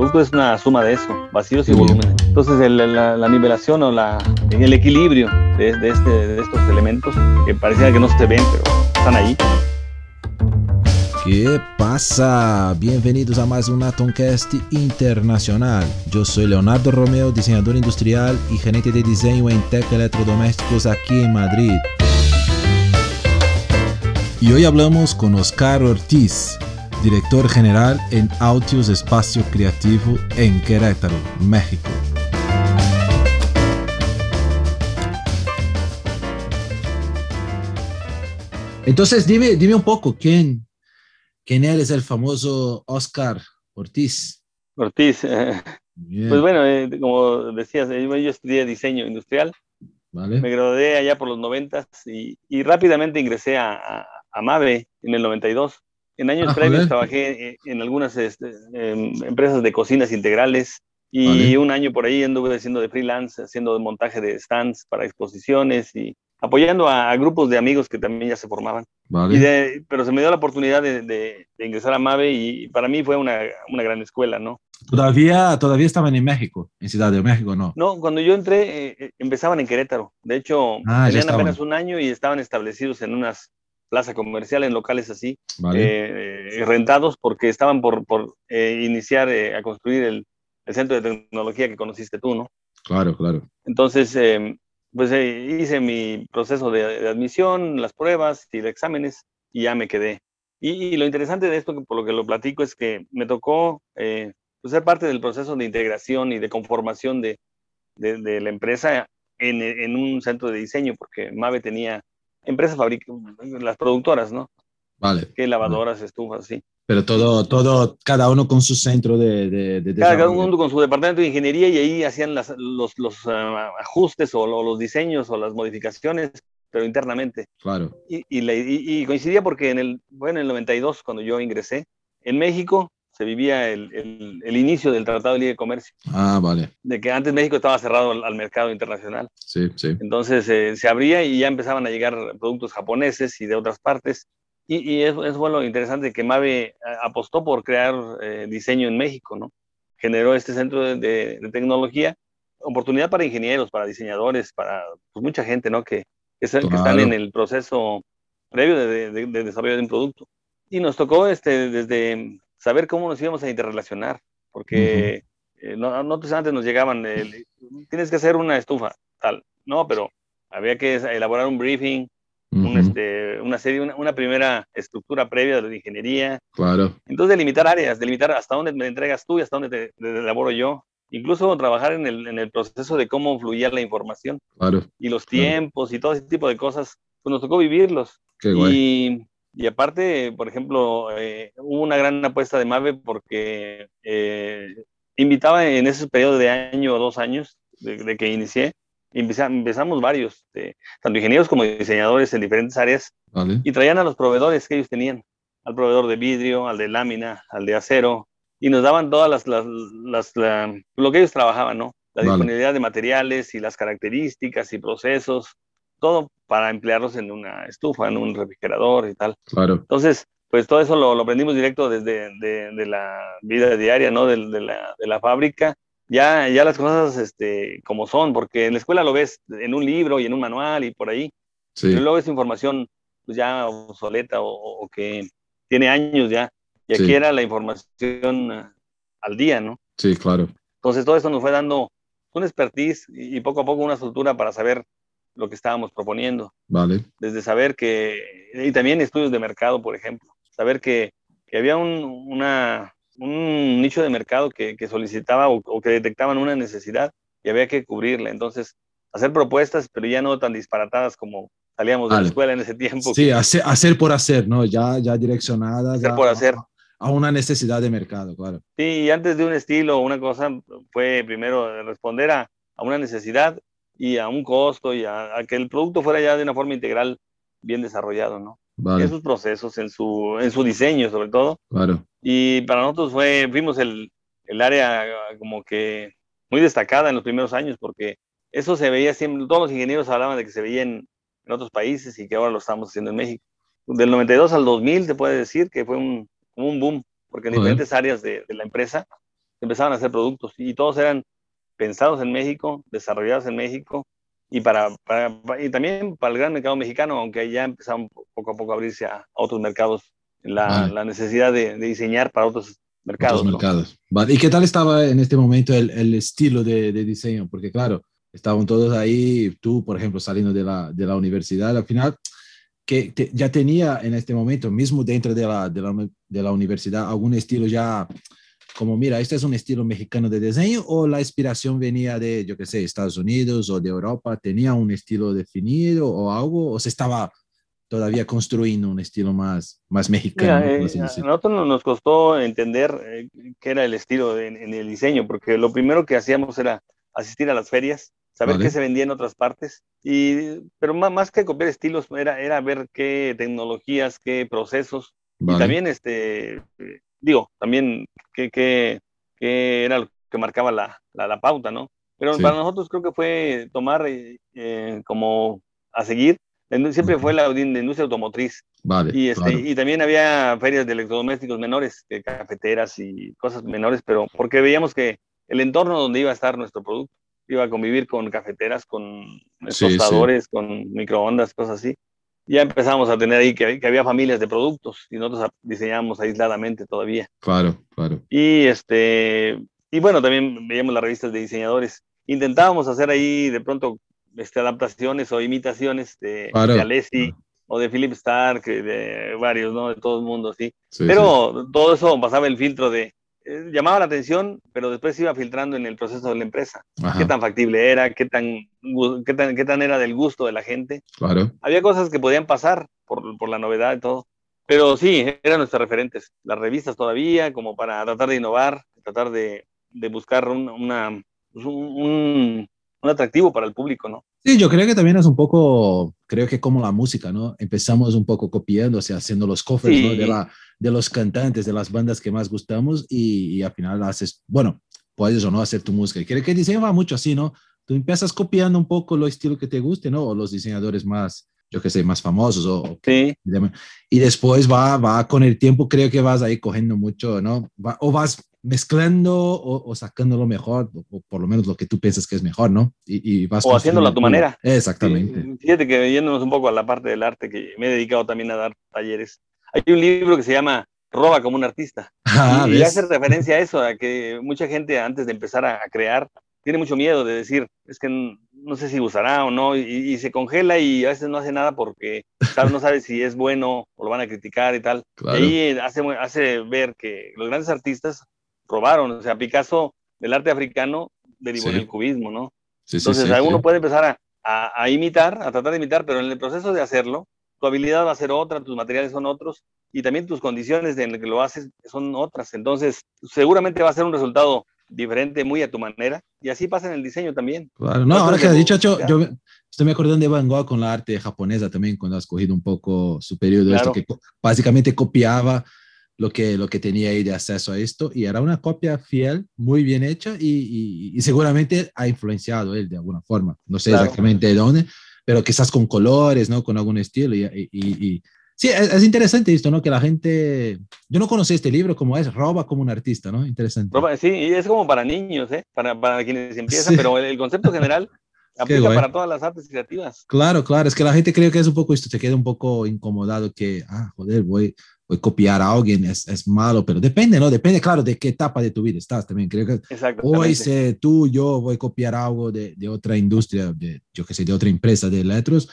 producto es una suma de eso, vacíos y volúmenes. Entonces la, nivelación o la, el equilibrio de, de, este, de estos elementos que parecía que no se ven, pero están ahí. ¿Qué pasa? Bienvenidos a más un Atomcast internacional. Yo soy Leonardo Romeo, diseñador industrial y gerente de diseño en Tech Electrodomésticos aquí en Madrid. Y hoy hablamos con Oscar Ortiz, director general en Autios Espacio Creativo en Querétaro, México. Entonces, dime, dime un poco, ¿quién, quién eres el famoso Oscar Ortiz? Ortiz, eh, pues bueno, eh, como decías, yo, estudié diseño industrial, me gradué allá por los noventas y, y rápidamente ingresé a, a, a MAVE en el 92 en años ah, previos trabajé eh, en algunas este, em, empresas de cocinas integrales y un año por ahí anduve haciendo de freelance, haciendo montaje de stands para exposiciones y apoyando a, grupos de amigos que también ya se formaban. pero se me dio la oportunidad de, ingresar a MAVE y para mí fue una, una, gran escuela, ¿no? Todavía, todavía estaban en México, en Ciudad de México, ¿no? No, cuando yo entré, eh, eh, empezaban en Querétaro. De hecho, ah, tenían apenas un año y estaban establecidos en unas plaza comercial, en locales así, eh, rentados porque estaban por, por eh, iniciar eh, a construir el, el, centro de tecnología que conociste tú, ¿no? Claro, claro. Entonces, pues hice mi proceso de, admisión, las pruebas y los exámenes y ya me quedé. Y, lo interesante de esto, por lo que lo platico, es que me tocó pues, ser parte del proceso de integración y de conformación de, de, de la empresa en, en, un centro de diseño, porque Mave tenía empresas fabrican, las productoras, ¿no? Vale. Que lavadoras, estufas, sí. Pero todo, todo, cada uno con su centro de, de, cada, uno con su departamento de ingeniería y ahí hacían las, los, los ah, ajustes o, los diseños o las modificaciones, pero internamente. Claro. Y, y, y, coincidía porque en el, bueno, en el 92, cuando yo ingresé, en México se vivía el, el, el, inicio del Tratado de Libre Comercio. Ah, vale. De que antes México estaba cerrado al, mercado internacional. Sí, sí. Entonces eh, se abría y ya empezaban a llegar productos japoneses y de otras partes. Y, y es, es bueno, interesante que Mave eh, apostó por crear eh, diseño en México, ¿no? Generó este centro de, de, tecnología, oportunidad para ingenieros, para diseñadores, para pues, mucha gente, ¿no? Que, que, que están en el proceso previo de, de, desarrollo de un producto. Y nos tocó este, desde saber cómo nos íbamos a interrelacionar, porque uh no, pues antes nos llegaban, tienes que hacer una estufa, tal, no, pero había que elaborar un briefing, un, este, una serie, una, primera estructura previa de la ingeniería. Claro. Entonces, delimitar áreas, delimitar hasta dónde me entregas tú y hasta dónde te, elaboro yo. Incluso trabajar en el, en el, proceso de cómo fluía la información. Claro. Y los tiempos y todo ese tipo de cosas, pues nos tocó vivirlos. Qué y, y aparte, por ejemplo, eh, hubo una gran apuesta de Mave porque eh, invitaba en ese periodo de año o dos años de, que inicié, empezamos varios, tanto ingenieros como diseñadores en diferentes áreas, y traían a los proveedores que ellos tenían, al proveedor de vidrio, al de lámina, al de acero, y nos daban todas las, las, las lo que ellos trabajaban, ¿no? La disponibilidad de materiales y las características y procesos, todo para emplearlos en una estufa, en un refrigerador y tal. Claro. Entonces, pues todo eso lo, lo aprendimos directo desde de, de la vida diaria, ¿no? De, de, la, de, la, fábrica. Ya, ya las cosas este, como son, porque en la escuela lo ves en un libro y en un manual y por ahí. Sí. Pero luego es información pues, ya obsoleta o, o, que tiene años ya. Y aquí sí. era la información uh, al día, ¿no? Sí, claro. Entonces todo eso nos fue dando un expertise y, y poco a poco una estructura para saber lo que estábamos proponiendo. Vale. Desde saber que, y también estudios de mercado, por ejemplo, saber que, que había un, una, un nicho de mercado que, que solicitaba o, o, que detectaban una necesidad y había que cubrirla. Entonces, hacer propuestas, pero ya no tan disparatadas como salíamos vale. de la escuela en ese tiempo. Sí, que, hacer, hacer, por hacer, ¿no? Ya, ya direccionadas. Hacer por hacer. A, a una necesidad de mercado, claro. Sí, y antes de un estilo o una cosa, fue primero responder a, a una necesidad y a un costo y a, a, que el producto fuera ya de una forma integral bien desarrollado, ¿no? Vale. En sus procesos, en su, en su diseño sobre todo. Claro. Y para nosotros fue, fuimos el, el área como que muy destacada en los primeros años porque eso se veía siempre, todos los ingenieros hablaban de que se veía en, en otros países y que ahora lo estamos haciendo en México. Del 92 al 2000 se puede decir que fue un, un boom, porque en diferentes áreas de, de, la empresa empezaban a hacer productos y todos eran pensados en México, desarrollados en México y, para, y también para el gran mercado mexicano, aunque ya empezaron poco a poco a abrirse a, otros mercados, la, la necesidad de, diseñar para otros mercados. mercados. ¿Y qué tal estaba en este momento el, el estilo de, de, diseño? Porque claro, estaban todos ahí, tú, por ejemplo, saliendo de la, de la universidad, al final, que ya tenía en este momento, mismo dentro de la, de la, de la universidad, algún estilo ya como, mira, este es un estilo mexicano de diseño o la inspiración venía de, yo qué sé, Estados Unidos o de Europa, tenía un estilo definido o algo, o se estaba todavía construyendo un estilo más, más mexicano. Eh, a nosotros nos costó entender eh, qué era el estilo en, el diseño, porque lo primero que hacíamos era asistir a las ferias, saber qué se vendía en otras partes, y, pero más, más que copiar estilos, era, era ver qué tecnologías, qué procesos, y también, este, digo, también qué, qué era lo que marcaba la, la, pauta, ¿no? Pero para nosotros creo que fue tomar eh, como a seguir Siempre fue la, industria automotriz. Vale, y, este, y también había ferias de electrodomésticos menores, cafeteras y cosas menores, pero porque veíamos que el entorno donde iba a estar nuestro producto iba a convivir con cafeteras, con tostadores, con microondas, cosas así. Ya empezamos a tener ahí que, que, había familias de productos y nosotros diseñábamos aisladamente todavía. Claro, claro. Y, este, y bueno, también veíamos las revistas de diseñadores. Intentábamos hacer ahí de pronto este, adaptaciones o imitaciones de, Alessi o de Philip Stark, de varios, ¿no? De todo el mundo, sí. pero todo eso pasaba el filtro de, eh, llamaba la atención, pero después iba filtrando en el proceso de la empresa. Qué tan factible era, qué tan, qué tan, qué tan era del gusto de la gente. Claro. Había cosas que podían pasar por, por la novedad y todo. Pero sí, eran nuestros referentes. Las revistas todavía, como para tratar de innovar, tratar de, de buscar una, pues un, un atractivo para el público, ¿no? Sí, yo creo que también es un poco, creo que como la música, ¿no? Empezamos un poco copiando, o sea, haciendo los covers, ¿no? De, la, de los cantantes, de las bandas que más gustamos y, al final haces, bueno, puedes o no hacer tu música. Y creo que el diseño va mucho así, ¿no? Tú empiezas copiando un poco lo estilo que te guste, ¿no? O los diseñadores más, yo qué sé, más famosos o... Sí. Y después va, va con el tiempo, creo que vas ahí cogiendo mucho, ¿no? o vas mezclando o, sacando lo mejor, o, por lo menos lo que tú piensas que es mejor, ¿no? Y, vas o haciéndolo a tu manera. Exactamente. Fíjate que yéndonos un poco a la parte del arte, que me he dedicado también a dar talleres. Hay un libro que se llama Roba como un artista. Ah, y, hace referencia a eso, a que mucha gente antes de empezar a, crear tiene mucho miedo de decir, es que no, sé si usará o no, y, se congela y a veces no hace nada porque no sabe si es bueno o lo van a criticar y tal. Y ahí hace, hace ver que los grandes artistas robaron. O sea, Picasso del arte africano derivó en el cubismo, ¿no? Entonces, alguno puede empezar a, imitar, a tratar de imitar, pero en el proceso de hacerlo, tu habilidad va a ser otra, tus materiales son otros y también tus condiciones en las que lo haces son otras. Entonces, seguramente va a ser un resultado diferente, muy a tu manera, y así pasa en el diseño también. Claro, no, ahora que has dicho, yo, yo, estoy me acordando de Van Gogh con la arte japonesa también, cuando has cogido un poco su periodo, esto que básicamente copiaba lo que, lo que tenía ahí de acceso a esto y era una copia fiel, muy bien hecha y, y, seguramente ha influenciado él de alguna forma. No sé exactamente de dónde, pero quizás con colores, ¿no? Con algún estilo y, y Sí, es, interesante esto, ¿no? Que la gente, yo no conocí este libro, como es, roba como un artista, ¿no? Interesante. sí, y es como para niños, ¿eh? Para, para quienes empiezan, pero el, concepto general aplica para todas las artes creativas. Claro, claro, es que la gente cree que es un poco esto, te queda un poco incomodado que, ah, joder, voy, copiar a alguien es, es, malo, pero depende, ¿no? Depende, claro, de qué etapa de tu vida estás también. Creo que hoy sé tú, yo voy a copiar algo de, de otra industria, de, yo qué sé, de otra empresa de electros,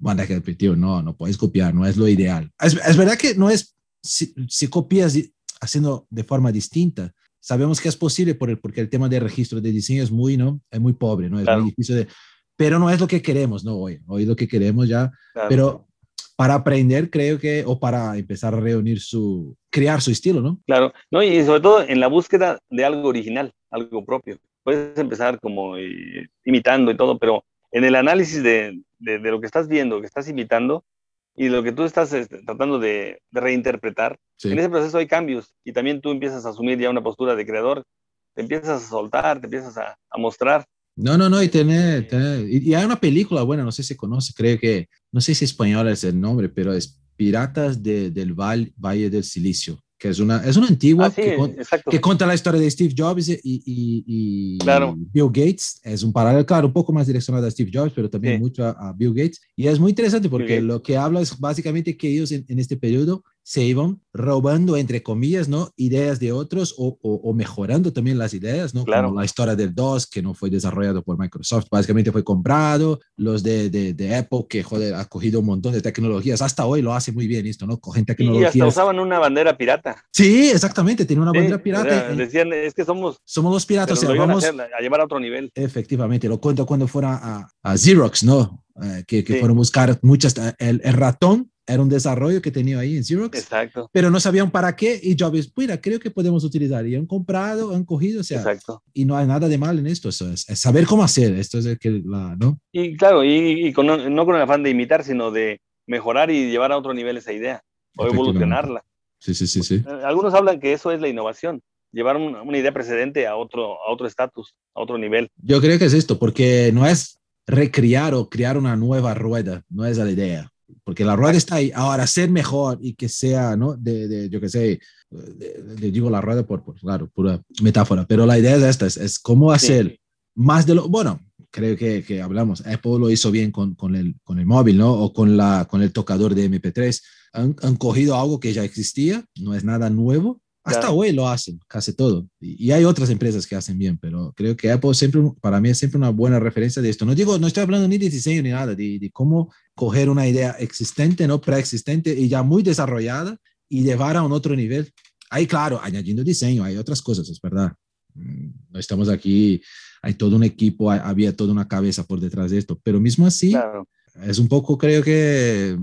bueno, que tío, no, no puedes copiar, no es lo ideal. Es, es verdad que no es, si, si, copias haciendo de forma distinta, sabemos que es posible por el, porque el tema de registro de diseño es muy, ¿no? Es muy pobre, ¿no? Es muy difícil de, pero no es lo que queremos, ¿no? Hoy, hoy lo que queremos ya, pero para aprender, creo que, o para empezar a reunir su, crear su estilo, ¿no? Claro, no, y sobre todo en la búsqueda de algo original, algo propio. Puedes empezar como imitando y todo, pero en el análisis de, de, lo que estás viendo, que estás imitando, y lo que tú estás este, tratando de, reinterpretar, en ese proceso hay cambios y también tú empiezas a asumir ya una postura de creador, te empiezas a soltar, te empiezas a, a mostrar no, no, no, y tiene, y, hay una película buena, no sé si conoce, creo que, no sé si español es el nombre, pero es Piratas del Valle del Silicio. Que es una, es una antigua ah, que, que, cuenta la historia de Steve Jobs y, y, Bill Gates. Es un paralelo, claro, un poco más direccionado a Steve Jobs, pero también mucho a, Bill Gates. Y es muy interesante porque lo que habla es básicamente que ellos en, en este periodo se iban robando, entre comillas, ¿no? Ideas de otros o, o, mejorando también las ideas, ¿no? Claro. Como la historia del DOS, que no fue desarrollado por Microsoft, básicamente fue comprado, los de, de, de, Apple, que, joder, ha cogido un montón de tecnologías, hasta hoy lo hace muy bien esto, ¿no? Cogen tecnologías. Y hasta usaban una bandera pirata. Sí, exactamente, tiene una bandera pirata. decían, es que somos... Somos los piratas, o sea, vamos... A, llevar a otro nivel. Efectivamente, lo cuento cuando fuera a, a Xerox, ¿no? Eh, que, que fueron a buscar muchas, el, el ratón era un desarrollo que tenía ahí en Xerox. Exacto. Pero no sabían para qué y Jobs, mira, creo que podemos utilizar. Y han comprado, han cogido, o sea. Exacto. Y no hay nada de mal en esto, eso es, saber cómo hacer. Esto es el que, la, ¿no? Y claro, y, con, no con el afán de imitar, sino de mejorar y llevar a otro nivel esa idea o evolucionarla. Sí, sí, sí, sí. Eh, algunos hablan que eso es la innovación, llevar una, idea precedente a otro a otro estatus, a otro nivel. Yo creo que es esto, porque no es recriar o crear una nueva rueda, no es la idea porque la rueda está ahí. Ahora, ser mejor y que sea, ¿no? De, de yo qué sé, le digo la rueda por, por, claro, pura metáfora, pero la idea es esta, es, es cómo hacer más de lo, bueno, creo que, que, hablamos, Apple lo hizo bien con, con, el, con el móvil, ¿no? O con, la, con el tocador de MP3. Han, han cogido algo que ya existía, no es nada nuevo, hasta hoy lo hacen, casi todo. Y, hay otras empresas que hacen bien, pero creo que Apple siempre, para mí es siempre una buena referencia de esto. No digo, no estoy hablando ni de diseño ni nada, de, de cómo coger una idea existente, no preexistente y ya muy desarrollada y llevar a un otro nivel. Ahí, claro, añadiendo diseño, hay otras cosas, es verdad. Mm, no estamos aquí, hay todo un equipo, había toda una cabeza por detrás de esto, pero mismo así, es un poco, creo que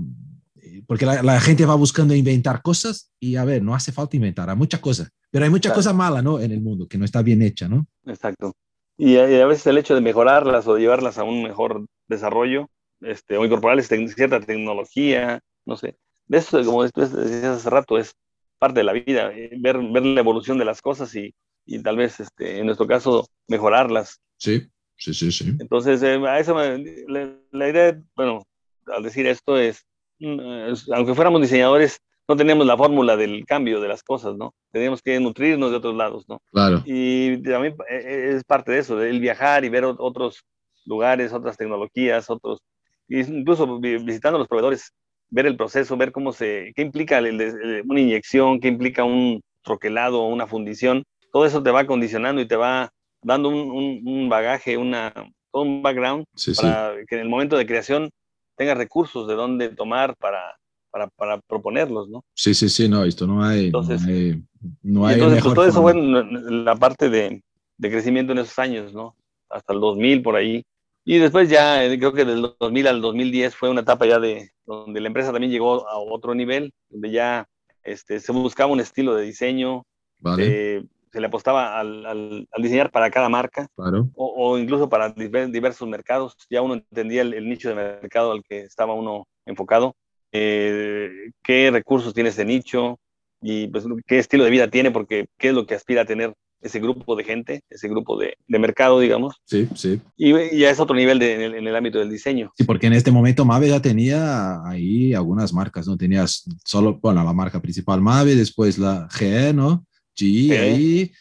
porque la, gente va buscando inventar cosas y a ver, no hace falta inventar, hay muchas cosas, pero hay muchas cosas malas, ¿no? En el mundo, que no está bien hecha, ¿no? Exacto. Y, a veces el hecho de mejorarlas o llevarlas a un mejor desarrollo, este, o incorporarles cierta tecnología, no sé. De eso, como decías hace rato, es parte de la vida, eh, ver, ver la evolución de las cosas y, y tal vez, este, en nuestro caso, mejorarlas. Sí, sí, sí, sí. Entonces, eh, a eso la, la idea, bueno, al decir esto es Mm, aunque fuéramos diseñadores, no teníamos la fórmula del cambio de las cosas, ¿no? Teníamos que nutrirnos de otros lados, ¿no? Claro. Y también eh, eh, es parte de eso, el viajar y ver otros lugares, otras tecnologías, otros, incluso visitando los proveedores, ver el proceso, ver cómo se, qué implica una inyección, qué implica un troquelado, una fundición, todo eso te va condicionando y te va dando un, bagaje, una, un background para que en el momento de creación tenga recursos de dónde tomar para, para, para, proponerlos, ¿no? Sí, sí, sí, no, esto no hay. Entonces, no hay, no hay entonces pues, todo eso fue la parte de, de, crecimiento en esos años, ¿no? Hasta el 2000 por ahí. Y después ya, eh, creo que del 2000 al 2010 fue una etapa ya de donde la empresa también llegó a otro nivel, donde ya este, se buscaba un estilo de diseño, vale. eh, se le apostaba al, al, diseñar para cada marca claro. o, o, incluso para diversos mercados. Ya uno entendía el, nicho de mercado al que estaba uno enfocado, eh, qué recursos tiene ese nicho y pues, qué estilo de vida tiene, porque qué es lo que aspira a tener ese grupo de gente, ese grupo de, de mercado, digamos. Sí, sí. Y, ya es otro nivel de, en, el, en, el, ámbito del diseño. Sí, porque en este momento Mave ya tenía ahí algunas marcas, ¿no? Tenías solo, bueno, la marca principal Mave, después la GE, ¿no? GE ahí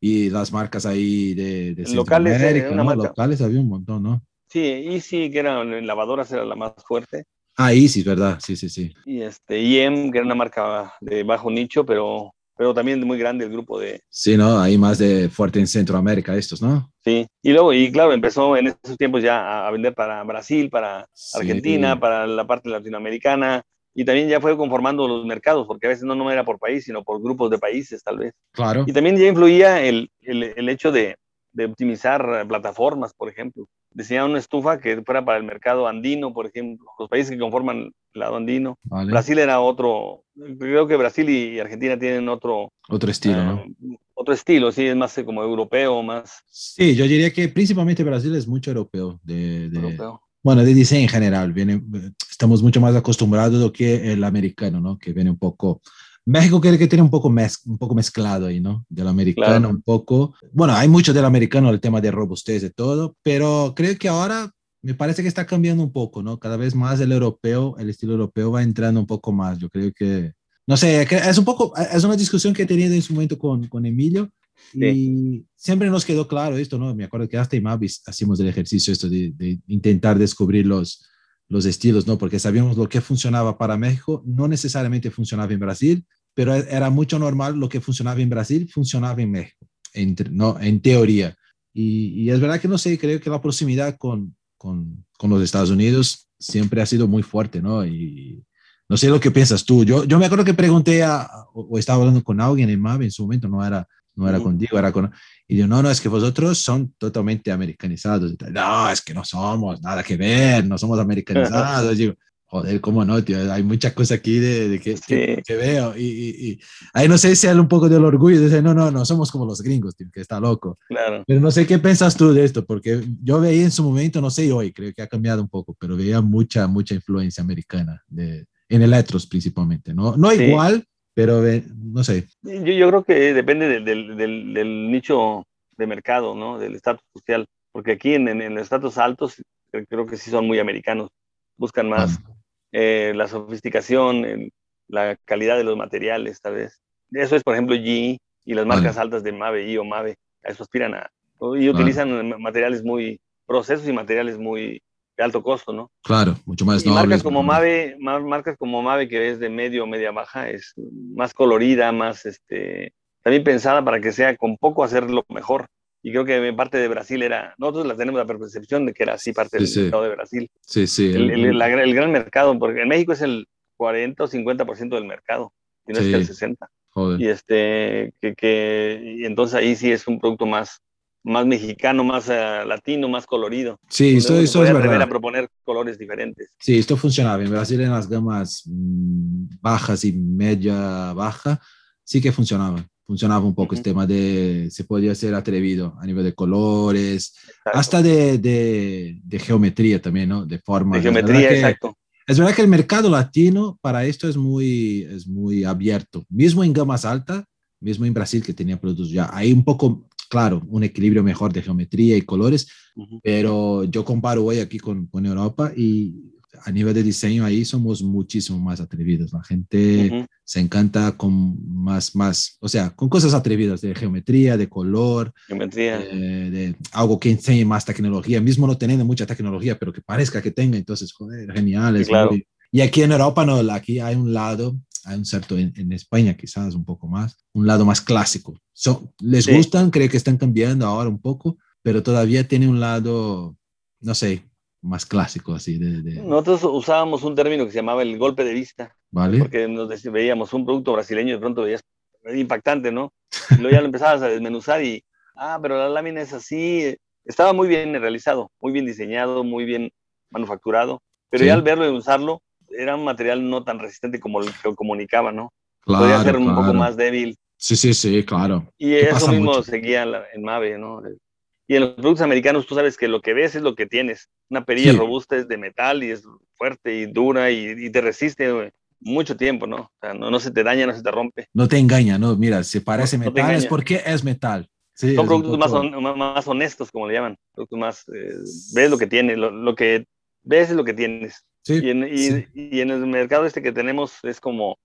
y las marcas ahí de, de locales, eh, ¿no? locales había un montón, ¿no? Sí, Easy, que era en lavadoras, era la más fuerte. Ah, Easy, verdad, sí, sí, sí. Y este, IM, que era una marca de bajo nicho, pero, pero también muy grande el grupo de... Sí, ¿no? Ahí más de fuerte en Centroamérica estos, ¿no? Sí, y luego, y claro, empezó en esos tiempos ya a vender para Brasil, para Argentina, para la parte latinoamericana, y también ya fue conformando los mercados, porque a veces no, no era por país, sino por grupos de países, tal vez. Claro. Y también ya influía el, el, el hecho de, de, optimizar plataformas, por ejemplo. Diseñar una estufa que fuera para el mercado andino, por ejemplo, los países que conforman el lado andino. Vale. Brasil era otro, creo que Brasil y Argentina tienen otro... Otro estilo, uh, ¿no? Otro estilo, sí, es más como europeo, más... Sí, yo diría que principalmente Brasil es mucho europeo. De, de... Europeo bueno, de diseño en general, viene, estamos mucho más acostumbrados lo que el americano, ¿no? Que viene un poco, México quiere que tiene un poco, mez, un poco mezclado ahí, ¿no? Del americano claro. un poco. Bueno, hay mucho del americano, el tema de robustez y todo, pero creo que ahora me parece que está cambiando un poco, ¿no? Cada vez más el europeo, el estilo europeo va entrando un poco más. Yo creo que no sé, es un poco, es una discusión que he tenido en su momento con, con Emilio y siempre nos quedó claro esto, ¿no? Me acuerdo que hasta Mavis hacíamos el ejercicio esto de, de, intentar descubrir los, los estilos, ¿no? Porque sabíamos lo que funcionaba para México, no necesariamente funcionaba en Brasil, pero era mucho normal lo que funcionaba en Brasil, funcionaba en México, en, ¿no? En teoría. Y, y, es verdad que no sé, creo que la proximidad con, con, con los Estados Unidos siempre ha sido muy fuerte, ¿no? Y, no sé lo que piensas tú. Yo, yo me acuerdo que pregunté a, o, estaba hablando con alguien en MAVE en su momento, no era, no era contigo, era con... Y yo, no, no, es que vosotros son totalmente americanizados. No, es que no somos, nada que ver, no somos americanizados. digo, joder, ¿cómo no, tío? Hay muchas cosas aquí de, que, que, veo. Y, y, ahí no sé si hay un poco del orgullo de decir, no, no, no somos como los gringos, tío, que está loco. Claro. Pero no sé qué piensas tú de esto, porque yo veía en su momento, no sé hoy, creo que ha cambiado un poco, pero veía mucha, mucha influencia americana de, en electros principalmente, ¿no? No igual, pero no sé. Yo, yo, creo que depende del, del, del, nicho de mercado, ¿no? Del estatus social, porque aquí en, en, los estatus altos creo que sí son muy americanos, buscan más eh, la sofisticación, la calidad de los materiales, tal vez. Eso es, por ejemplo, G y las marcas altas de Mave y o Mave, a eso aspiran a, y utilizan materiales muy, procesos y materiales muy de alto costo, ¿no? Claro, mucho más. Y marcas como Mave, marcas como Mave que es de medio o media baja, es más colorida, más este, también pensada para que sea con poco hacerlo mejor. Y creo que parte de Brasil era, nosotros la tenemos la percepción de que era así parte del mercado de Brasil. Sí, sí. El, el, el, gran mercado, porque en México es el 40 o 50% del mercado, y no es que el 60. Joder. Y este, que, que, y entonces ahí sí es un producto más, más mexicano, más uh, latino, más colorido. Sí, esto, esto es verdad. a proponer colores diferentes. Sí, esto funcionaba. En Brasil en las gamas mmm, bajas y media baja sí que funcionaba. Funcionaba un poco uh -huh. este tema de, se podía ser atrevido a nivel de colores, exacto. hasta de, de, de, geometría también, ¿no? De forma. De geometría, exacto. Es verdad que el mercado latino para esto es muy, es muy abierto. Mismo en gamas altas, mismo en Brasil que tenía productos ya. Hay un poco claro, un equilibrio mejor de geometría y colores, uh -huh. pero yo comparo hoy aquí con, con, Europa y a nivel de diseño ahí somos muchísimo más atrevidos. La gente uh -huh. se encanta con más, más, o sea, con cosas atrevidas de geometría, de color, geometría. De, de algo que enseñe más tecnología, mismo no teniendo mucha tecnología, pero que parezca que tenga, entonces, joder, genial. Es claro. muy... Y aquí en Europa no, aquí hay un lado hay un cierto, en, en, España quizás un poco más, un lado más clásico. So, les sí. gustan, creo que están cambiando ahora un poco, pero todavía tiene un lado, no sé, más clásico así. De, de... Nosotros usábamos un término que se llamaba el golpe de vista, ¿Vale? porque nos veíamos un producto brasileño y de pronto veías impactante, ¿no? Y luego ya lo empezabas a desmenuzar y, ah, pero la lámina es así. Estaba muy bien realizado, muy bien diseñado, muy bien manufacturado, pero sí. ya al verlo y usarlo, era un material no tan resistente como el que comunicaba, ¿no? Claro, Podía ser un claro. poco más débil. Sí, sí, sí, claro. Y eso mismo mucho? seguía en, Mave, ¿no? Y en los productos americanos tú sabes que lo que ves es lo que tienes. Una perilla sí. robusta es de metal y es fuerte y dura y, y te resiste mucho tiempo, ¿no? O sea, no, no, se te daña, no se te rompe. No te engaña, ¿no? Mira, si parece no, metal es porque es metal. Sí, Son productos poco... más, on, más, honestos, como le llaman. Productos más, eh, ves lo que tienes, lo, lo que ves es lo que tienes. Sí, y, en, y, sí. y, en, el mercado este que tenemos es como,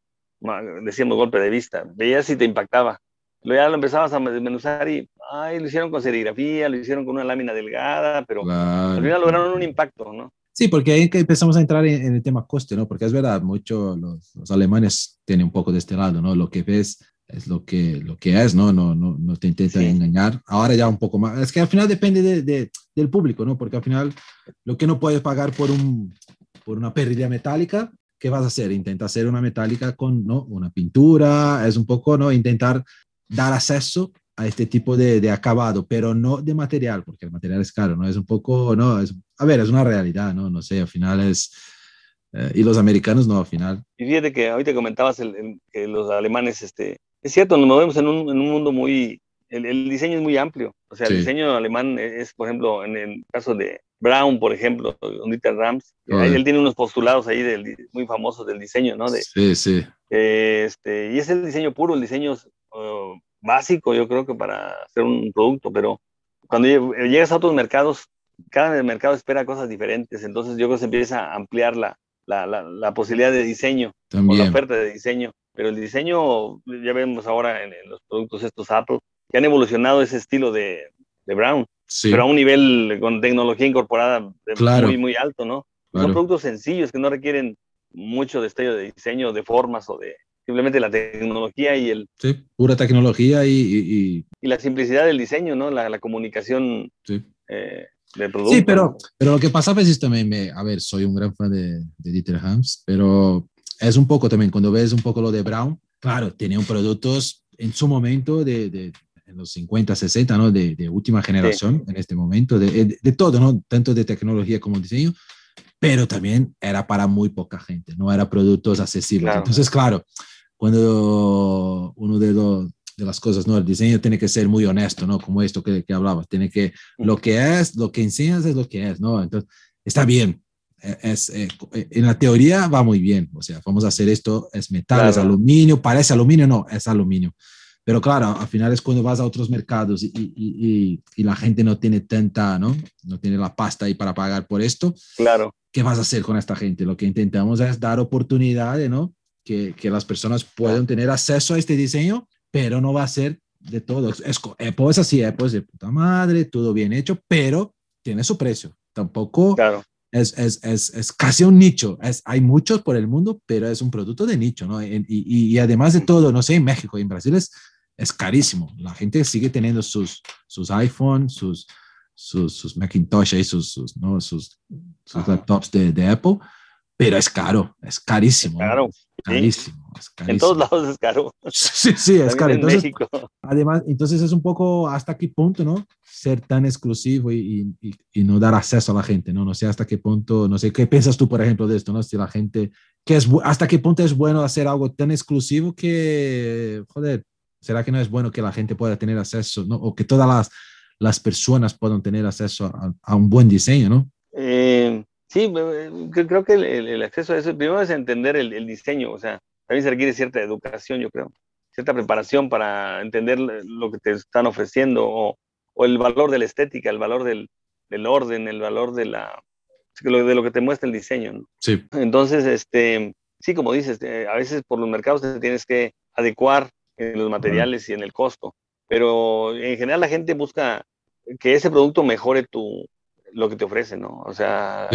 decíamos, golpe de vista. Veías si te impactaba. Luego ya lo empezabas a desmenuzar y, ay, lo hicieron con serigrafía, lo hicieron con una lámina delgada, pero claro. al final lograron un impacto, ¿no? Sí, porque ahí empezamos a entrar en, en, el tema coste, ¿no? Porque es verdad, mucho los, los, alemanes tienen un poco de este lado, ¿no? Lo que ves es lo que, lo que es, ¿no? No, no, no te intentan sí. engañar. Ahora ya un poco más. Es que al final depende de, de, del público, ¿no? Porque al final lo que no puedes pagar por un, por una perilla metálica, ¿qué vas a hacer? Intenta hacer una metálica con ¿no? una pintura, es un poco ¿no? intentar dar acceso a este tipo de, de, acabado, pero no de material, porque el material es caro, ¿no? Es un poco, ¿no? Es, a ver, es una realidad, ¿no? No sé, al final es... Eh, y los americanos no, al final. Y fíjate que ahorita comentabas el, el, que los alemanes, este, es cierto, nos movemos en un, en un mundo muy, el, el, diseño es muy amplio, o sea, sí. el diseño alemán es, por ejemplo, en el caso de Brown, por ejemplo, Dieter Rams, ahí, él tiene unos postulados ahí del, muy famosos del diseño, ¿no? De, sí, sí. Eh, este, y es el diseño puro, el diseño uh, básico, yo creo que para hacer un producto, pero cuando llegas a otros mercados, cada mercado espera cosas diferentes, entonces yo creo que se empieza a ampliar la, la, la, la posibilidad de diseño, También. o la oferta de diseño. pero el diseño, ya vemos ahora en, los productos estos Apple, que han evolucionado ese estilo de, de Brown, pero a un nivel con tecnología incorporada muy, muy alto, ¿no? Son productos sencillos que no requieren mucho destello de diseño, de formas o de simplemente la tecnología y el... Sí, pura tecnología y... Y, la simplicidad del diseño, ¿no? La, la comunicación sí. Eh, de producto. Sí, pero, pero lo que pasa a veces también, me, a ver, soy un gran fan de, de Dieter Hams, pero es un poco también, cuando ves un poco lo de Brown, claro, tenía productos en su momento de, de en los 50, 60, ¿no? De, de última generación en este momento, de, de, todo, ¿no? Tanto de tecnología como diseño, pero también era para muy poca gente, no era productos accesibles. Entonces, claro, cuando uno de, los, de las cosas, ¿no? El diseño tiene que ser muy honesto, ¿no? Como esto que, que hablabas, tiene que, lo que es, lo que enseñas es lo que es, ¿no? Entonces, está bien, e, es, eh, en la teoría va muy bien, o sea, vamos a hacer esto, es metal, es aluminio, parece aluminio, no, es aluminio. Pero claro, al final es cuando vas a otros mercados y, y, y, la gente no tiene tanta, ¿no? No tiene la pasta ahí para pagar por esto. Claro. ¿Qué vas a hacer con esta gente? Lo que intentamos es dar oportunidades, ¿no? Que, que las personas puedan tener acceso a este diseño, pero no va a ser de todo. Es, Apple es así, Apple es de puta madre, todo bien hecho, pero tiene su precio. Tampoco claro es, es, es, es, casi un nicho. Es, hay muchos por el mundo, pero es un producto de nicho, ¿no? Y, y, y, además de todo, no sé, en México y en Brasil es, es carísimo. La gente sigue teniendo sus, sus iPhones, sus, sus, sus Macintosh y sus, sus, ¿no? sus, sus laptops de, de, Apple, pero es caro, es carísimo. Claro. Carísimo, es carísimo. En todos lados es caro. Sí, sí, es caro. Entonces, además, entonces es un poco hasta qué punto, ¿no? Ser tan exclusivo y, y, y, no dar acceso a la gente, ¿no? No sé hasta qué punto, no sé, ¿qué piensas tú, por ejemplo, de esto, ¿no? Si la gente, que es, hasta qué punto es bueno hacer algo tan exclusivo que, joder, ¿será que no es bueno que la gente pueda tener acceso, ¿no? O que todas las, las personas puedan tener acceso a, a un buen diseño, ¿no? Eh, Sí, creo que el, acceso a eso, primero es entender el, diseño, o sea, también se requiere cierta educación, yo creo, cierta preparación para entender lo que te están ofreciendo o, el valor de la estética, el valor del, orden, el valor de, la, de lo que te muestra el diseño. ¿no? Sí. Entonces, este, sí, como dices, eh, a veces por los mercados te tienes que adecuar en los materiales y en el costo, pero en general la gente busca que ese producto mejore tu, lo que te ofrece, ¿no? O sea,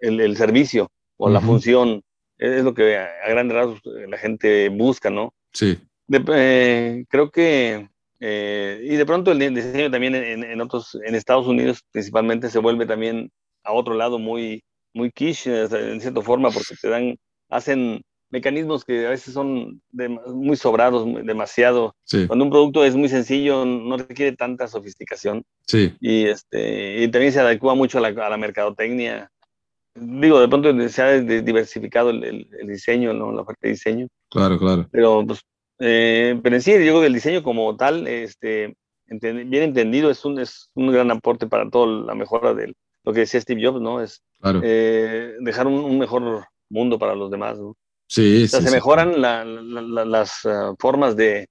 el, el, servicio o la función es lo que a, grandes rasgos eh, la gente busca, ¿no? Sí. Eh, creo que, eh, y de pronto el diseño también en, en, otros, en Estados Unidos principalmente se vuelve también a otro lado muy, muy quiche, en cierta forma, porque te dan, hacen mecanismos que a veces son muy sobrados, demasiado. Cuando un producto es muy sencillo, no requiere tanta sofisticación. Sí. Y, este, y también se adecua mucho a la, a la mercadotecnia. Digo, de pronto se ha diversificado el, el, diseño, ¿no? la parte de diseño. Claro, claro. Pero, pues, eh, pero en sí, yo creo que el diseño como tal, este, bien entendido, es un, es un gran aporte para toda la mejora de lo que decía Steve Jobs, ¿no? Es claro. eh, dejar un, un, mejor mundo para los demás, ¿no? Sí, o sea, se mejoran la, la, las uh, formas de,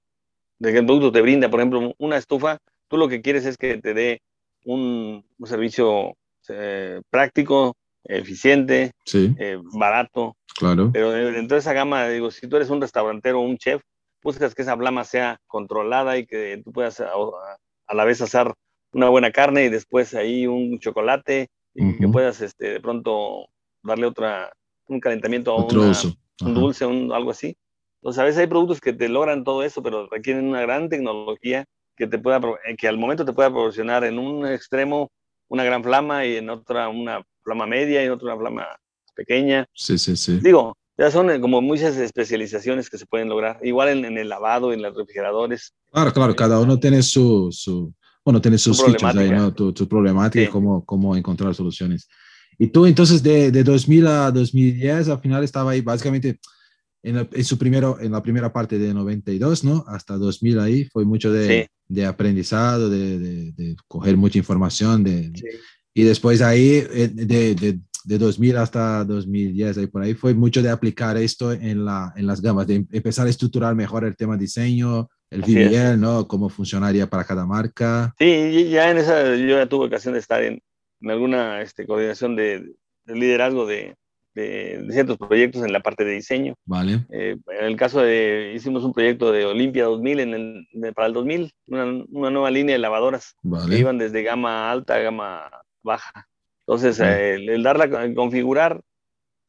de, que el producto te brinda. Por ejemplo, una estufa, tú lo que quieres es que te dé un, un servicio eh, práctico, eficiente, sí. eh, barato. Claro. Pero dentro de esa gama, digo, si tú eres un restaurantero o un chef, buscas que esa flama sea controlada y que tú puedas a, a la vez hacer una buena carne y después ahí un chocolate y uh -huh. que puedas este, de pronto darle otra, un calentamiento a Otro una, uso un dulce, un, algo así. Entonces, a veces hay productos que te logran todo eso, pero requieren una gran tecnología que, te pueda, eh, que al momento te pueda proporcionar en un extremo una gran flama y en otra una flama media y en otra una flama pequeña. Sí, sí, sí. Digo, ya son eh, como muchas especializaciones que se pueden lograr. Igual en, en el lavado, en los refrigeradores. Claro, claro, eh, cada uno tiene su, su bueno, tiene sus features ahí, ¿no? Tu, tu problemática sí. y cómo, cómo encontrar soluciones. Y tú entonces de, de 2000 a 2010 al final estaba ahí básicamente en, el, en, su primero, en la primera parte de 92, ¿no? Hasta 2000 ahí fue mucho de, sí. de aprendizado, de, de, de, coger mucha información. De, sí. Y después ahí de, de, de 2000 hasta 2010, ahí por ahí fue mucho de aplicar esto en, la, en las gamas, de empezar a estructurar mejor el tema diseño, el VBL, ¿no? Cómo funcionaría para cada marca. Sí, ya en esa yo ya tuve ocasión de estar en, en alguna este, coordinación de, de liderazgo de, de, ciertos proyectos en la parte de diseño. Vale. Eh, en el caso de, hicimos un proyecto de Olimpia 2000 en el, para el 2000, una, una, nueva línea de lavadoras que iban desde gama alta a gama baja. Entonces, eh, el, darla, configurar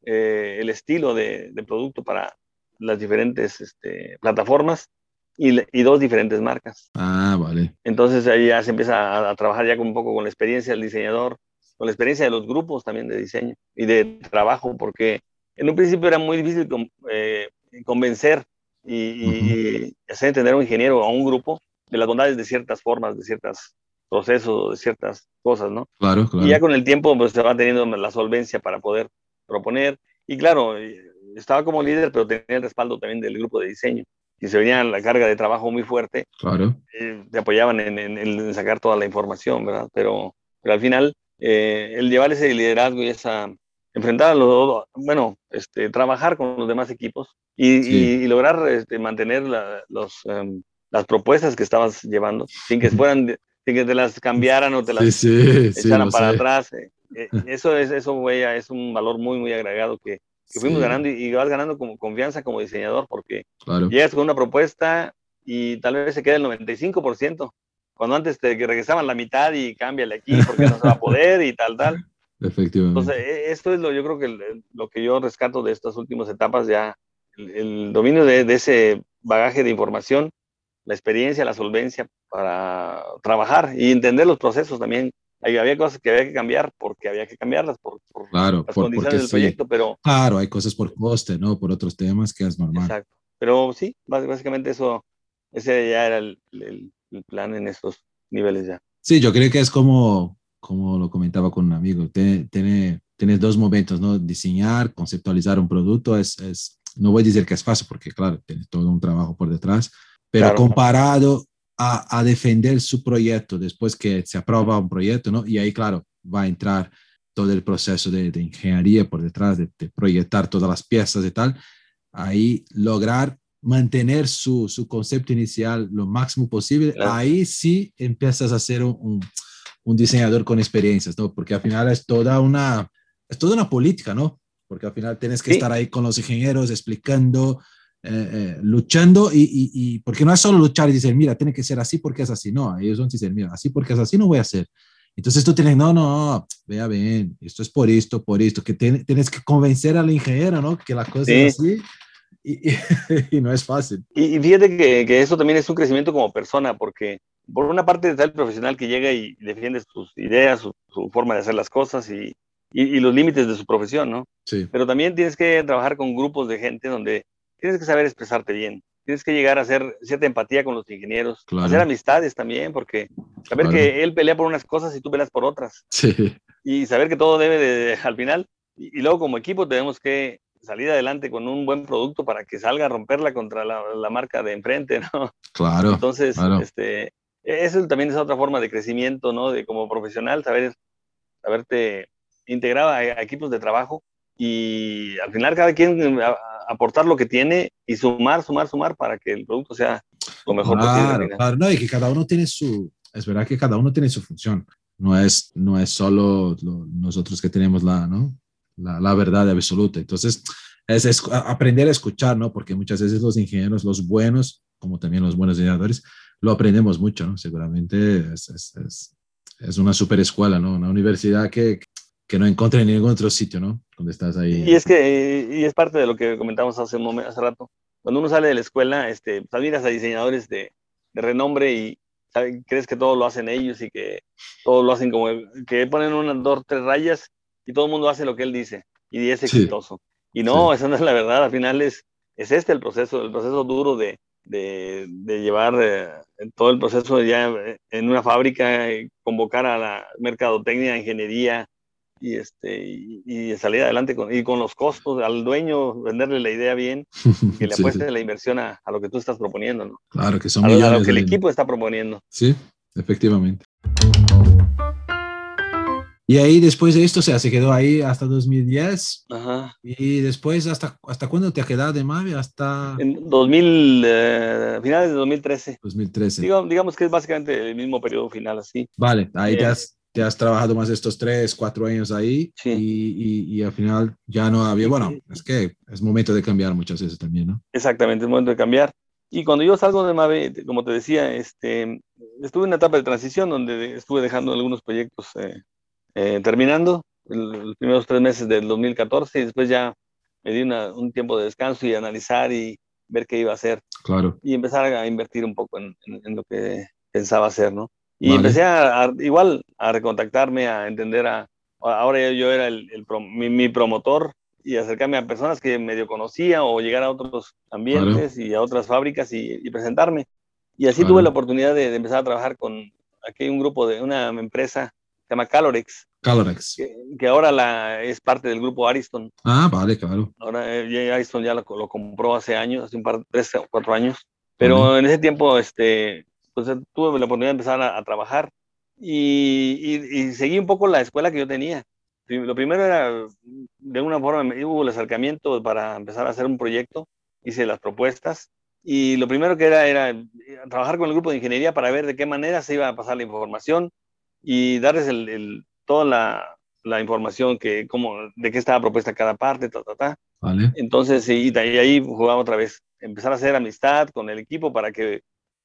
eh, el estilo de, de, producto para las diferentes este, plataformas y, y, dos diferentes marcas. Ah, vale. Entonces ahí ya se empieza a, a trabajar ya con un poco con la experiencia del diseñador, con la experiencia de los grupos también de diseño y de trabajo, porque en un principio era muy difícil eh, convencer y, hacer entender a un ingeniero o a un grupo de las bondades de ciertas formas, de ciertos procesos, de ciertas cosas, ¿no? Claro, claro. Y ya con el tiempo pues, se va teniendo la solvencia para poder proponer. Y claro, estaba como líder, pero tenía el respaldo también del grupo de diseño. Y se venía la carga de trabajo muy fuerte. Claro. Eh, te apoyaban en, en, sacar toda la información, ¿verdad? Pero, pero al final eh, el llevar ese liderazgo y esa enfrentar a los, bueno, este, trabajar con los demás equipos y, lograr este, mantener los, em, las propuestas que estabas llevando sin que fueran, sin que te las cambiaran o te las echaran para atrás. Eh, eh, eso es, eso es un valor muy, muy agregado que, fuimos ganando y, vas ganando como confianza como diseñador porque llegas con una propuesta y tal vez se queda el 95%, cuando antes te regresaban la mitad y cámbiale aquí porque no se va a poder y tal, tal. Efectivamente. Entonces, e, esto es lo, yo creo que lo que yo rescato de estas últimas etapas, ya el, dominio de, ese bagaje de información, la experiencia, la solvencia para trabajar y entender los procesos también. había cosas que había que cambiar porque había que cambiarlas por, claro, las condiciones del proyecto, pero... Claro, hay cosas por coste, ¿no? Por otros temas que es normal. Exacto. Pero sí, básicamente eso, ese ya era el el plan en estos niveles ya. Sí, yo creo que es como, como lo comentaba con un amigo, tiene, tienes dos momentos, ¿no? Diseñar, conceptualizar un producto es, es, no voy a decir que es fácil porque claro, tiene todo un trabajo por detrás, pero comparado a, a, defender su proyecto después que se aprueba un proyecto, ¿no? Y ahí, claro, va a entrar todo el proceso de, de ingeniería por detrás, de, de, proyectar todas las piezas y tal, ahí lograr mantener su, su concepto inicial lo máximo posible, ahí sí empiezas a ser un, un, diseñador con experiencias, ¿no? Porque al final es toda una, es toda una política, ¿no? Porque al final tienes que estar ahí con los ingenieros explicando, eh, eh, luchando y, y, y, porque no es solo luchar y decir, mira, tiene que ser así porque es así, no, ellos van a decir, mira, así porque es así no voy a hacer. Entonces tú tienes, no, no, vea bien, esto es por esto, por esto, que tienes que convencer al ingeniero, ¿no? Que la cosa es así y, no es fácil. Y, fíjate que, que, eso también es un crecimiento como persona, porque por una parte está el profesional que llega y defiende sus ideas, su, forma de hacer las cosas y, y, los límites de su profesión, ¿no? Sí. Pero también tienes que trabajar con grupos de gente donde tienes que saber expresarte bien. Tienes que llegar a hacer cierta empatía con los ingenieros, hacer amistades también, porque saber que él pelea por unas cosas y tú peleas por otras. Sí. Y saber que todo debe de, al final. Y, y luego como equipo tenemos que salir adelante con un buen producto para que salga a romperla contra la, marca de enfrente, ¿no? Claro. Entonces, este, eso también es otra forma de crecimiento, ¿no? De como profesional, saber, saberte integrar a, equipos de trabajo y al final cada quien aportar lo que tiene y sumar, sumar, sumar para que el producto sea lo mejor posible. Claro, no, y que cada uno tiene su, es verdad que cada uno tiene su función. No es, no es solo nosotros que tenemos la, ¿no? La, verdad absoluta. Entonces, es, aprender a escuchar, ¿no? Porque muchas veces los ingenieros, los buenos, como también los buenos diseñadores, lo aprendemos mucho, ¿no? Seguramente es, es, una super escuela, ¿no? Una universidad que, que no encuentra en ningún otro sitio, ¿no? Donde estás ahí. Y es que, y es parte de lo que comentamos hace un momento, hace rato. Cuando uno sale de la escuela, este, pues, miras a diseñadores de, de renombre y crees que todo lo hacen ellos y que todo lo hacen como que ponen unas dos, tres rayas y todo el mundo hace lo que él dice y es exitoso. Y no, esa no es la verdad, al final es, es este el proceso, el proceso duro de, de, de llevar eh, todo el proceso ya en una fábrica, convocar a la mercadotecnia, ingeniería y, este, y, salir adelante con, y con los costos, al dueño venderle la idea bien, que le apueste la inversión a, a, lo que tú estás proponiendo. ¿no? Claro, que son a, a lo que el equipo está proponiendo. Sí, efectivamente. Y ahí después de esto, o sea, se quedó ahí hasta 2010. Ajá. Y después, ¿hasta, hasta cuándo te ha quedado de Mavi? Hasta... En 2000, eh, finales de 2013. 2013. Digamos, digamos, que es básicamente el mismo periodo final, así. Vale, ahí te, has, te has trabajado más estos tres, cuatro años ahí y, y, y, al final ya no había, bueno, es que es momento de cambiar muchas veces también, ¿no? Exactamente, es momento de cambiar. Y cuando yo salgo de Mave, como te decía, este, estuve en una etapa de transición donde estuve dejando algunos proyectos eh, eh, terminando los primeros tres meses del 2014 y después ya me di un tiempo de descanso y analizar y ver qué iba a hacer. Claro. Y empezar a invertir un poco en, en, lo que pensaba hacer, ¿no? Y empecé a, igual a recontactarme, a entender a... Ahora yo era el, el mi, promotor y acercarme a personas que medio conocía o llegar a otros ambientes y a otras fábricas y, presentarme. Y así tuve la oportunidad de, empezar a trabajar con aquí hay un grupo de una empresa se llama Calorex. Calorex. Que, ahora la, es parte del grupo Ariston. Ah, vale, claro. Ahora eh, Ariston ya lo, compró hace años, hace un par, tres o cuatro años. Pero en ese tiempo, este, pues tuve la oportunidad de empezar a, trabajar y, y, seguí un poco la escuela que yo tenía. Lo primero era, de una forma, hubo el acercamiento para empezar a hacer un proyecto, hice las propuestas y lo primero que era era trabajar con el grupo de ingeniería para ver de qué manera se iba a pasar la información, y darles el, toda la, la, información que, como, de qué estaba propuesta cada parte, ta, ta, ta. Vale. Entonces, y, y ahí jugaba otra vez, empezar a hacer amistad con el equipo para que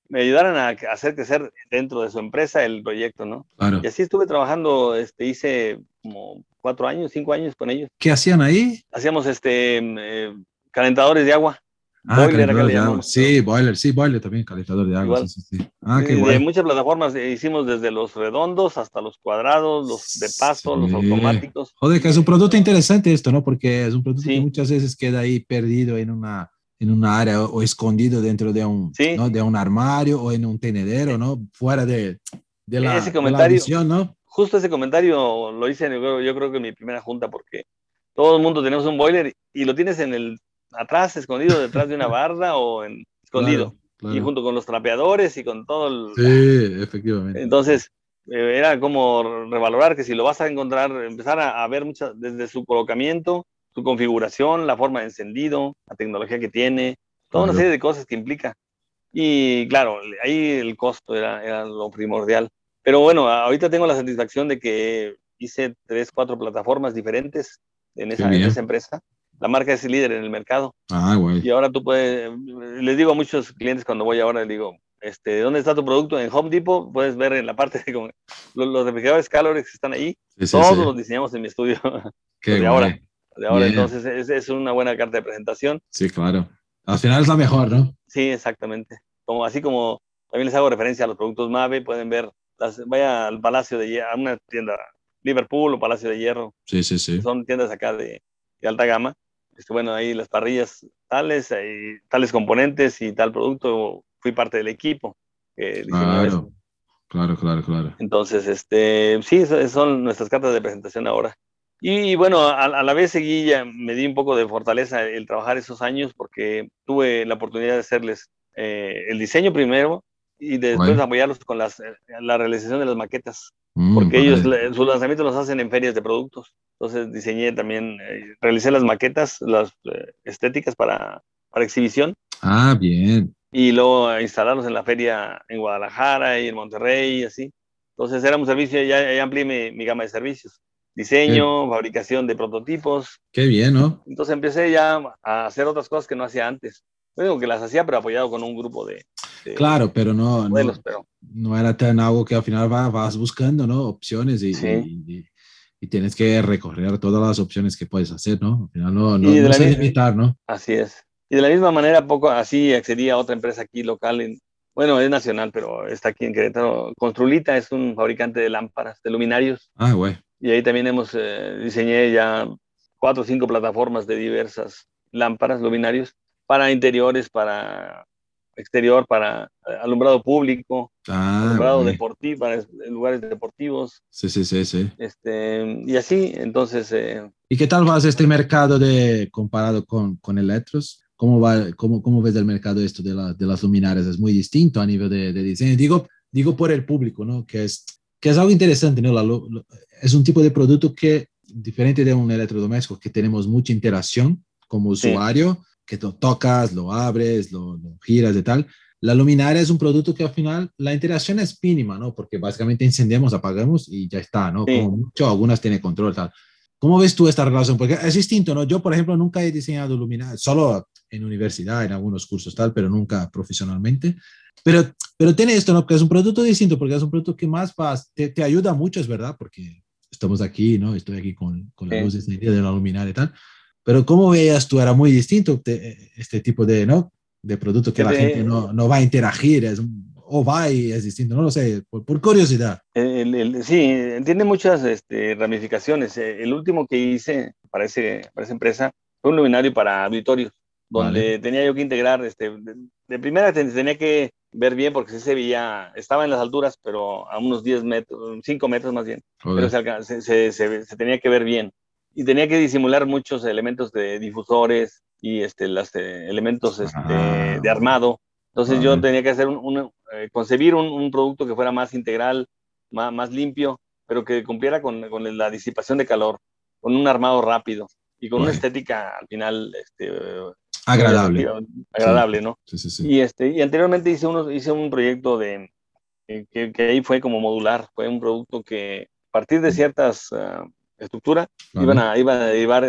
me ayudaran a hacer crecer dentro de su empresa el proyecto, ¿no? Claro. Y así estuve trabajando, este, hice como cuatro años, cinco años con ellos. ¿Qué hacían ahí? Hacíamos este, eh, calentadores de agua. Ah, boiler, de agua. Sí, boiler, sí, boiler también, calentador de agua. Sí, sí, sí. Ah, qué guay. De muchas plataformas eh, hicimos desde los redondos hasta los cuadrados, los de paso, los automáticos. Joder, que es un producto interesante esto, ¿no? Porque es un producto que muchas veces queda ahí perdido en una, en una área o, escondido dentro de un, ¿no? de un armario o en un tenedero, ¿no? Fuera de, de la, ese comentario, visión, ¿no? Justo ese comentario lo hice yo, yo creo que en mi primera junta porque todo el mundo tenemos un boiler y lo tienes en el atrás, escondido detrás de una barra o en, escondido. Y junto con los trapeadores y con todo el... Sí, efectivamente. Entonces, eh, era como revalorar que si lo vas a encontrar, empezar a, ver muchas, desde su colocamiento, su configuración, la forma de encendido, la tecnología que tiene, toda una serie de cosas que implica. Y claro, ahí el costo era, era lo primordial. Pero bueno, ahorita tengo la satisfacción de que hice tres, cuatro plataformas diferentes en esa, en esa empresa la marca es líder en el mercado. Ah, güey. Y ahora tú puedes, les digo a muchos clientes cuando voy ahora, les digo, este, ¿dónde está tu producto? En Home Depot puedes ver en la parte de los, refrigeradores Calorex que están ahí. todos los diseñamos en mi estudio. Qué de ahora. De ahora, entonces es, es, una buena carta de presentación. Sí, claro. Al final es la mejor, ¿no? Sí, exactamente. Como, así como también les hago referencia a los productos Mave, pueden ver, las, vaya al Palacio de Hierro, a una tienda, Liverpool o Palacio de Hierro. Sí, sí, sí. Son tiendas acá de, de alta gama bueno, ahí las parrillas tales, ahí, tales componentes y tal producto, fui parte del equipo. claro, claro, claro, claro. Entonces, este, sí, son nuestras cartas de presentación ahora. Y, bueno, a, la vez seguí, ya me di un poco de fortaleza el trabajar esos años porque tuve la oportunidad de hacerles eh, el diseño primero y después apoyarlos con las, la realización de las maquetas. Mm, porque ellos, sus lanzamientos los hacen en ferias de productos. Entonces diseñé también, eh, realicé las maquetas, las eh, estéticas para, para exhibición. Ah, bien. Y luego instalarlos en la feria en Guadalajara y en Monterrey y así. Entonces era un servicio, ya, ya amplié mi, gama de servicios. Diseño, fabricación de prototipos. Qué bien, ¿no? Entonces empecé ya a hacer otras cosas que no hacía antes. Bueno, que las hacía, pero apoyado con un grupo de, claro, pero no, no, no, era tan algo que al final vas buscando, ¿no? Opciones y, y, tienes que recorrer todas las opciones que puedes hacer, ¿no? Al final no, no, no limitar, ¿no? Así es. Y de la misma manera, poco así accedí a otra empresa aquí local, en, bueno, es nacional, pero está aquí en Querétaro. Construlita es un fabricante de lámparas, de luminarios. Ah, güey. Y ahí también hemos, eh, diseñé ya cuatro o cinco plataformas de diversas lámparas, luminarios, para interiores, para exterior para eh, alumbrado público, ah, alumbrado deportivo, para lugares deportivos. Sí, sí, sí, sí. Este, y así, entonces... Eh, ¿Y qué tal vas este mercado de, comparado con, con Electros? ¿Cómo, va, cómo, ¿Cómo ves el mercado esto de, la, de las luminarias? Es muy distinto a nivel de, de, diseño. Digo, digo por el público, ¿no? Que es, que es algo interesante, ¿no? La, es un tipo de producto que, diferente de un electrodoméstico, que tenemos mucha interacción como usuario que tú tocas, lo abres, lo, giras y tal. la luminaria es un producto que al final la interacción es mínima, ¿no? Porque básicamente encendemos, apagamos y ya está, ¿no? Como mucho, algunas tiene control, tal. ¿Cómo ves tú esta relación? Porque es distinto, ¿no? Yo, por ejemplo, nunca he diseñado luminaria, solo en universidad, en algunos cursos, tal, pero nunca profesionalmente. Pero, pero tiene esto, ¿no? Que es un producto distinto, porque es un producto que más vas, te, te ayuda mucho, es verdad, porque estamos aquí, ¿no? Estoy aquí con, con la luz de la luminaria y tal. Pero ¿cómo veías tú? Era muy distinto este tipo de, ¿no? de productos que la gente no, no, va a interagir, es, o va y es distinto, no lo sé, por, curiosidad. sí, tiene muchas este, ramificaciones. Eh, el último que hice para, ese, para esa empresa fue un luminario para auditorios, donde tenía yo que integrar, este, de, primera tenía que ver bien porque se veía, estaba en las alturas, pero a unos 10 metros, 5 metros más bien, pero se, se, se, se tenía que ver bien y tenía que disimular muchos elementos de difusores, y este, los eh, elementos este, ah. de armado. Entonces yo tenía que hacer un, eh, concebir un, producto que fuera más integral, más, más limpio, pero que cumpliera con, con, la disipación de calor, con un armado rápido y con una estética al final este, agradable. Agradable, ¿no? Sí, sí, sí. Y, este, y anteriormente hice, uno, hice un proyecto de, eh, que, que, ahí fue como modular, fue un producto que a partir de ciertas uh, estructuras iban, a, iban a llevar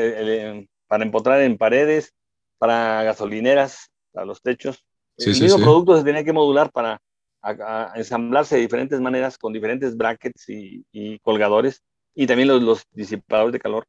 para empotrar en paredes para gasolineras, a los techos. el mismo producto se tenía que modular para ensamblarse de diferentes maneras con diferentes brackets y, colgadores y también los, disipadores de calor.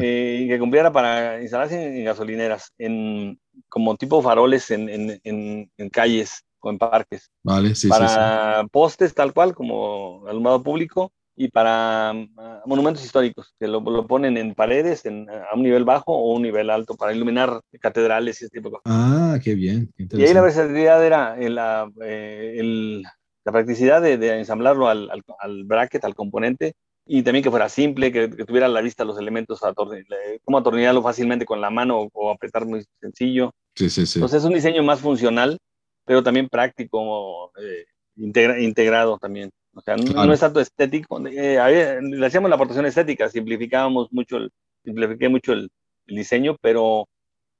Eh, y que cumpliera para instalarse en, gasolineras, en, como tipo faroles en, en, en calles o en parques. Vale, sí, para postes tal cual como alumbrado público y para ah, monumentos históricos, que lo, lo ponen en paredes en, a un nivel bajo o un nivel alto para iluminar catedrales y ese tipo de cosas. Ah, qué bien. y ahí la versatilidad era en la, eh, el, la practicidad de, de ensamblarlo al, al, al, bracket, al componente, y también que fuera simple, que, que tuviera a la vista los elementos, cómo atornillarlo fácilmente con la mano o, apretar muy sencillo. Sí, sí, sí. Entonces es un diseño más funcional, pero también práctico, eh, integra, integrado también. O sea, no, es tanto estético. Eh, le hacíamos la aportación estética, simplificábamos mucho, el, simplifiqué mucho el, diseño, pero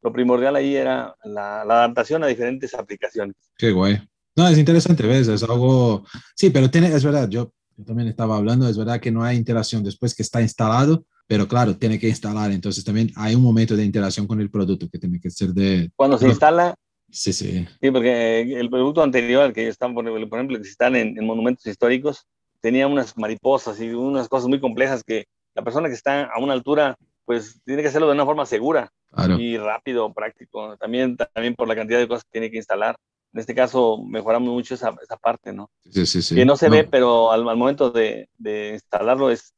lo primordial ahí era la, adaptación a diferentes aplicaciones. Qué guay. No, es interesante, ¿ves? Es algo... Sí, pero tiene, es verdad, yo, yo también estaba hablando, es verdad que no hay interacción después que está instalado, pero claro, tiene que instalar, entonces también hay un momento de interacción con el producto que tiene que ser de... Cuando se instala, Sí, sí. Sí, porque el producto anterior, que están, por ejemplo, que están en, monumentos históricos, tenía unas mariposas y unas cosas muy complejas que la persona que está a una altura, pues tiene que hacerlo de una forma segura y rápido, práctico. También, también por la cantidad de cosas que tiene que instalar. En este caso, mejoramos mucho esa, esa parte, ¿no? Sí, sí, sí. Que no se ve, pero al, al momento de, de, instalarlo es,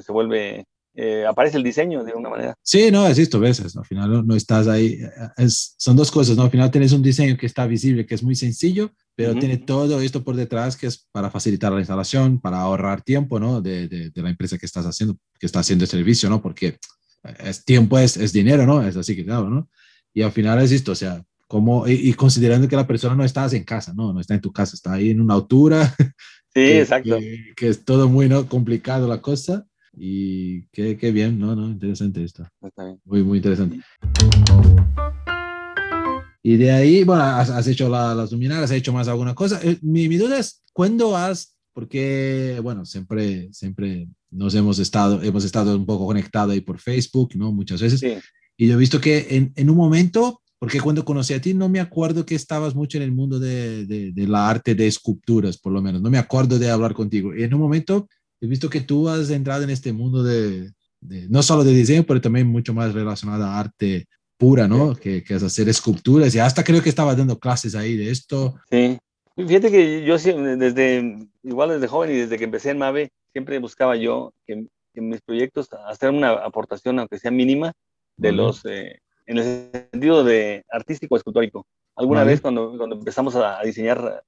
se vuelve eh, aparece el diseño de una manera. Sí, no, es esto, ves, al final no, estás ahí, es, son dos cosas, ¿no? Al final tienes un diseño que está visible, que es muy sencillo, pero tiene todo esto por detrás que es para facilitar la instalación, para ahorrar tiempo, ¿no? De, de, la empresa que estás haciendo, que está haciendo el servicio, ¿no? Porque es tiempo, es, es dinero, ¿no? Es así que claro, ¿no? Y al final es esto, o sea, como, y, considerando que la persona no está en casa, ¿no? No está en tu casa, está ahí en una altura. Sí, exacto. Que, que, es todo muy, ¿no? Complicado la cosa y qué, qué bien, ¿no? ¿no? Interesante esto. Muy, muy interesante. Y de ahí, bueno, has, hecho las luminarias, has hecho más alguna cosa. Eh, mi, mi, duda es, ¿cuándo has, porque, bueno, siempre, siempre nos hemos estado, hemos estado un poco conectados ahí por Facebook, ¿no? Muchas veces. Sí. Y yo he visto que en, en, un momento, porque cuando conocí a ti, no me acuerdo que estabas mucho en el mundo de, de, de la arte de esculturas, por lo menos. No me acuerdo de hablar contigo. Y en un momento he visto que tú has entrado en este mundo de, no solo de diseño, pero también mucho más relacionado a arte pura, ¿no? Que, que, es hacer esculturas y hasta creo que estaba dando clases ahí de esto. Sí, fíjate que yo desde, igual desde joven y desde que empecé en MAVE, siempre buscaba yo que, en mis proyectos hacer una aportación, aunque sea mínima, de los, eh, en el sentido de artístico escultórico. Alguna vez cuando, cuando empezamos a diseñar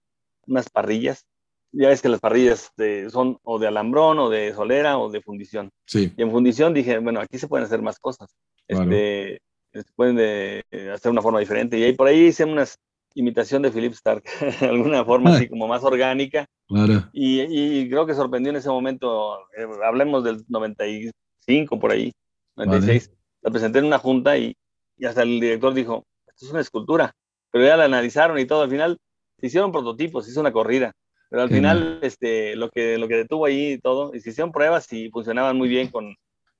unas parrillas, ya ves que las parrillas son o de alambrón o de solera o de fundición. Sí. Y en fundición dije, bueno, aquí se pueden hacer más cosas. Este, se pueden de, eh, hacer una forma diferente. Y ahí por ahí hice una imitación de Philip Stark, de alguna forma así como más orgánica. Claro. Y, y, creo que sorprendió en ese momento, eh, hablemos del 95 por ahí, 96. La presenté en una junta y, y hasta el director dijo, esto es una escultura. Pero ya la analizaron y todo. Al final hicieron prototipos, hizo una corrida, pero al final este, lo, que, lo que detuvo ahí y todo, y se hicieron pruebas y funcionaban muy bien con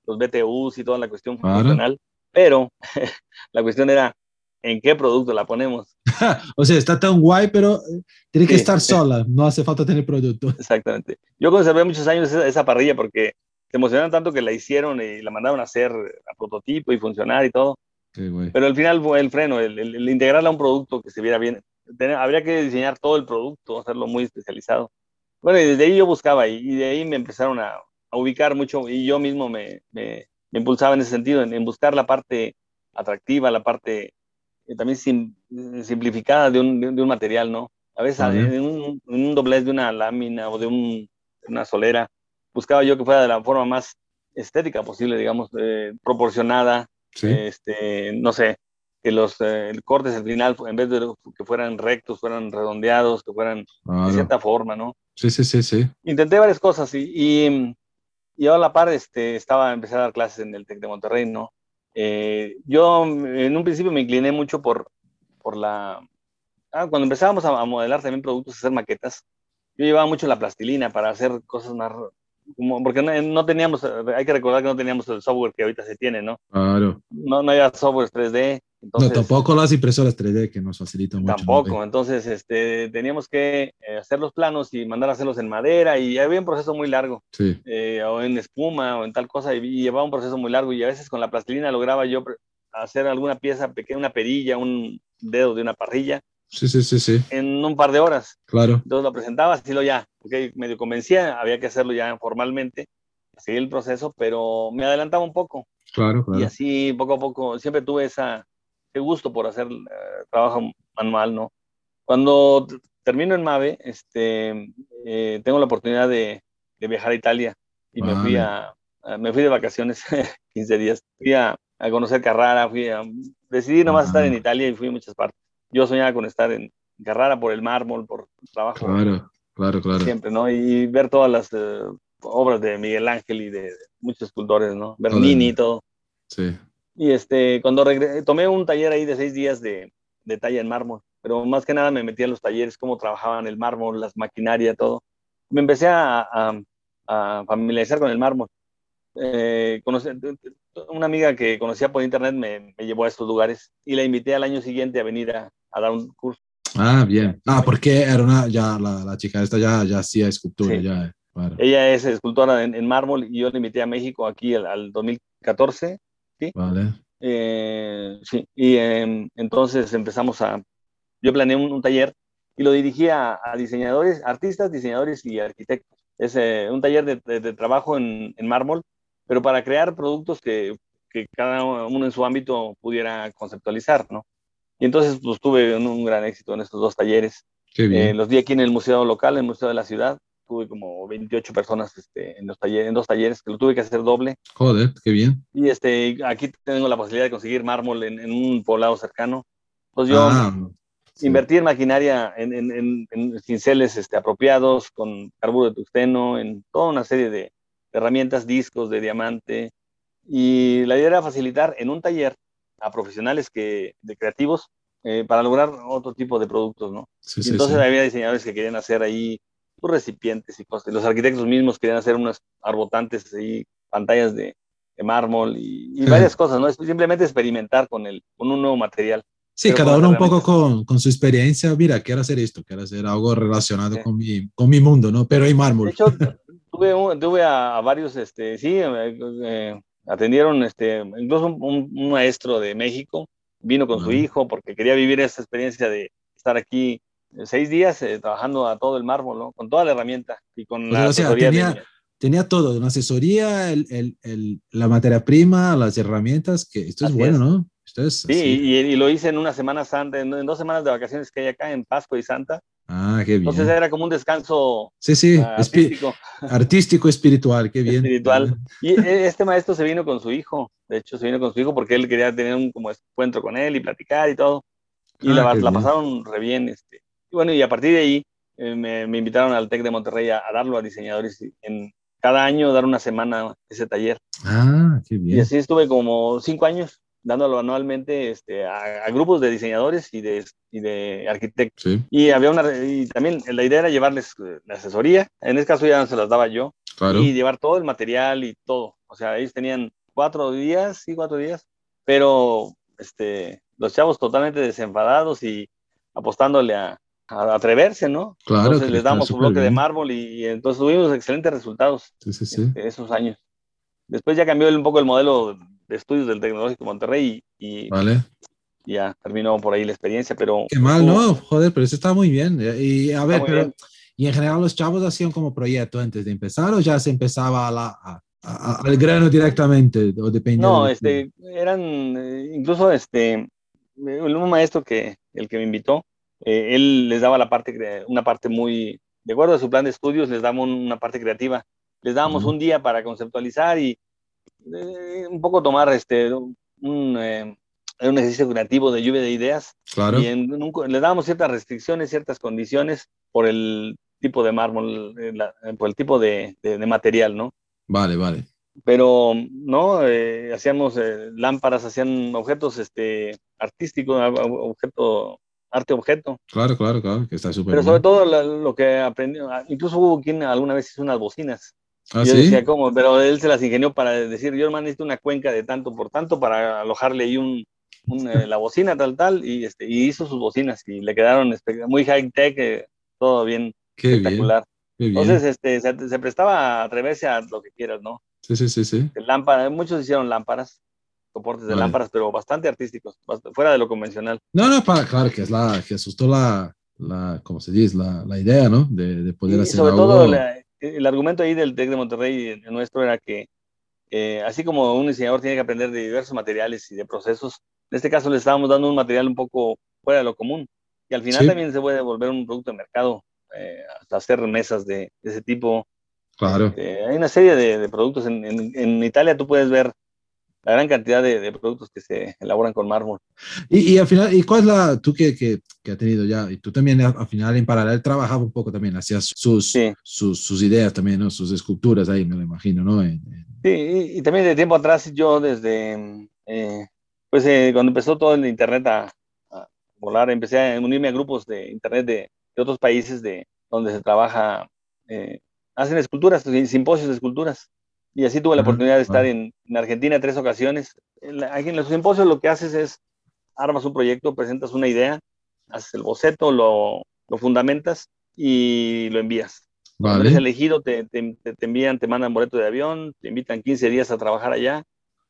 los BTUs y toda la cuestión funcional, pero la cuestión era en qué producto la ponemos. o sea, está tan guay, pero eh, tiene que estar sola, no hace falta tener producto. Exactamente. Yo conservé muchos años esa, parrilla porque se emocionaron tanto que la hicieron y la mandaron a hacer a prototipo y funcionar y todo. Pero al final fue el freno, el, integrarla a un producto que se viera bien. Habría que diseñar todo el producto, hacerlo muy especializado. Bueno, y desde ahí yo buscaba y, de ahí me empezaron a, ubicar mucho y yo mismo me, me, impulsaba en ese sentido, en, buscar la parte atractiva, la parte eh, también simplificada de un, de, un, material, ¿no? A veces en, un, un, doblez de una lámina o de una solera, buscaba yo que fuera de la forma más estética posible, digamos, eh, proporcionada, este, no sé, que los eh, cortes al final, en vez de que fueran rectos, fueran redondeados, que fueran de cierta forma, ¿no? Sí, sí, sí, sí. Intenté varias cosas y, y, y a la par este, estaba, empecé a dar clases en el TEC de Monterrey, ¿no? Eh, yo en un principio me incliné mucho por, por la... Ah, cuando empezábamos a, a modelar también productos, a hacer maquetas, yo llevaba mucho la plastilina para hacer cosas más porque no, teníamos, hay que recordar que no teníamos el software que ahorita se tiene, ¿no? Claro. No, no había software 3D. No, tampoco las impresoras 3D que nos facilitan mucho. Tampoco, entonces este, teníamos que eh, hacer los planos y mandar a hacerlos en madera y había un proceso muy largo. Sí. Eh, o en espuma o en tal cosa y, llevaba un proceso muy largo y a veces con la plastilina lograba yo hacer alguna pieza pequeña, una perilla, un dedo de una parrilla Sí, sí, sí, sí. En un par de horas. Claro. Entonces lo presentaba, así lo ya, porque medio convencía, había que hacerlo ya formalmente, seguir el proceso, pero me adelantaba un poco. Claro, claro. Y así poco a poco, siempre tuve esa, ese gusto por hacer eh, trabajo manual, ¿no? Cuando termino en MAVE, este, eh, tengo la oportunidad de, de, viajar a Italia y me fui a, me fui de vacaciones 15 días. Fui a, a conocer Carrara, fui a, decidí nomás estar en Italia y fui a muchas partes yo soñaba con estar en Carrara por el mármol, por trabajo. Claro, claro, claro. Siempre, ¿no? Y ver todas las eh, obras de Miguel Ángel y de, muchos escultores, ¿no? Bernini y todo. Sí. Y este, cuando regresé, tomé un taller ahí de seis días de, de talla en mármol, pero más que nada me metí a los talleres, cómo trabajaban el mármol, las maquinarias, todo. Me empecé a, a, familiarizar con el mármol. Eh, una amiga que conocía por internet me, me, llevó a estos lugares y la invité al año siguiente a venir a, a dar un curso. Ah, bien. Ah, porque era una, ya la, la chica esta ya, ya hacía escultura, ya. Ella es escultora en, mármol y yo la invité a México aquí al, 2014. ¿Sí? Vale. Eh, sí, y em, entonces empezamos a, yo planeé un, taller y lo dirigí a, diseñadores, artistas, diseñadores y arquitectos. Es eh, un taller de, de, trabajo en, en, mármol, pero para crear productos que, que cada uno en su ámbito pudiera conceptualizar, ¿no? Y entonces, pues tuve un, gran éxito en estos dos talleres. Eh, los di aquí en el museo local, en el museo de la ciudad. Tuve como 28 personas este, en, los talleres, en dos talleres, que lo tuve que hacer doble. Joder, qué bien. Y este, aquí tengo la posibilidad de conseguir mármol en, un poblado cercano. Entonces yo ah, invertí en maquinaria, en, en, en, cinceles este, apropiados, con carburo de tungsteno, en toda una serie de, herramientas, discos de diamante. Y la idea era facilitar en un taller a profesionales que, de creativos eh, para lograr otro tipo de productos, ¿no? Sí, entonces había diseñadores que querían hacer ahí sus recipientes y cosas. Los arquitectos mismos querían hacer unos arbotantes y pantallas de, de mármol y, varias cosas, ¿no? Simplemente experimentar con, el, con un nuevo material. Sí, cada uno un poco con, con, su experiencia. Mira, quiero hacer esto, quiero hacer algo relacionado con, mi, con mi mundo, ¿no? Pero hay mármol. De hecho, tuve, tuve a, varios, este, sí, eh, eh atendieron este, incluso un, maestro de México, vino con su hijo porque quería vivir esa experiencia de estar aquí seis días eh, trabajando a todo el mármol, ¿no? Con toda la herramienta y con la asesoría. Tenía, tenía, todo, una asesoría, el, el, el, la materia prima, las herramientas, que esto es bueno, ¿no? Esto es, sí, y, y, lo hice en una semana santa, en, en, dos semanas de vacaciones que hay acá, en Pascua y Santa. Ah, qué bien. Entonces era como un descanso sí, sí, artístico. artístico, espiritual, qué bien. Espiritual. Y e, este maestro se vino con su hijo, de hecho se vino con su hijo porque él quería tener un como encuentro con él y platicar y todo. Y ah, la, pasaron re bien. Este. Y bueno, y a partir de ahí eh, me, me, invitaron al TEC de Monterrey a, darlo a diseñadores en cada año dar una semana ese taller. Ah, qué bien. Y así estuve como cinco años dándolo anualmente este, a, grupos de diseñadores y de, y de arquitectos. Y, había una, y también la idea era llevarles eh, la asesoría, en este caso ya se las daba yo, y llevar todo el material y todo. O sea, ellos tenían cuatro días, sí, cuatro días, pero este, los chavos totalmente desenfadados y apostándole a, atreverse, ¿no? Claro. Entonces les damos un bloque de mármol y, entonces tuvimos excelentes resultados sí, sí, sí. esos años. Después ya cambió un poco el modelo de estudios del Tecnológico Monterrey y, vale. ya terminó por ahí la experiencia, pero... Qué mal, ¿no? Joder, pero eso está muy bien. Y a ver, pero... ¿Y en general los chavos hacían como proyecto antes de empezar o ya se empezaba a la, al grano directamente? O no, este, eran eh, incluso este, un maestro que el que me invitó, eh, él les daba la parte, una parte muy, de acuerdo a su plan de estudios, les daba una parte creativa. Les dábamos un día para conceptualizar y eh, un poco tomar este, un, un, ejercicio creativo de lluvia de ideas. Claro. Y en, les dábamos ciertas restricciones, ciertas condiciones por el tipo de mármol, por el tipo de, de material, ¿no? Vale, vale. Pero, ¿no? Eh, hacíamos eh, lámparas, hacían objetos este, artísticos, objeto, arte objeto. Claro, claro, claro, que está súper Pero sobre todo lo, que aprendió, ah, incluso hubo quien alguna vez hizo unas bocinas. ¿Ah, yo decía, ¿cómo? Pero él se las ingenió para decir, yo hermano necesito una cuenca de tanto por tanto para alojarle ahí un, eh, la bocina tal, tal, y, este, y hizo sus bocinas y le quedaron muy high-tech, todo bien Qué espectacular. Entonces, este, se, prestaba a atreverse a lo que quieras, ¿no? Sí, sí, sí, sí. Lámpara, muchos hicieron lámparas, soportes de lámparas, pero bastante artísticos, fuera de lo convencional. No, no, para, claro, que es la, que asustó la, la ¿cómo se dice? La, la idea, ¿no? De, de poder y hacer sobre todo el argumento ahí del TEC de Monterrey nuestro era que eh, así como un diseñador tiene que aprender de diversos materiales y de procesos, en este caso le estábamos dando un material un poco fuera de lo común y al final también se puede volver un producto de mercado eh, hasta hacer mesas de, ese tipo. Claro. Este, hay una serie de, productos. En, en, Italia tú puedes ver la gran cantidad de, productos que se elaboran con mármol. Y, y, al final, ¿y cuál es la, tú que, que, que has tenido ya, y tú también al final en paralelo trabajaba un poco también, hacías sus, sus, sus, ideas también, ¿no? sus esculturas ahí, me lo imagino, ¿no? Sí, y, también de tiempo atrás yo desde, eh, pues eh, cuando empezó todo el Internet a, a, volar, empecé a unirme a grupos de Internet de, de otros países de donde se trabaja, eh, hacen esculturas, simposios de esculturas. Y así tuve la oportunidad de estar en, Argentina tres ocasiones. aquí en los simposios lo que haces es, armas un proyecto, presentas una idea, haces el boceto, lo, lo fundamentas y lo envías. Cuando eres elegido, te, te, te, envían, te mandan boleto de avión, te invitan 15 días a trabajar allá,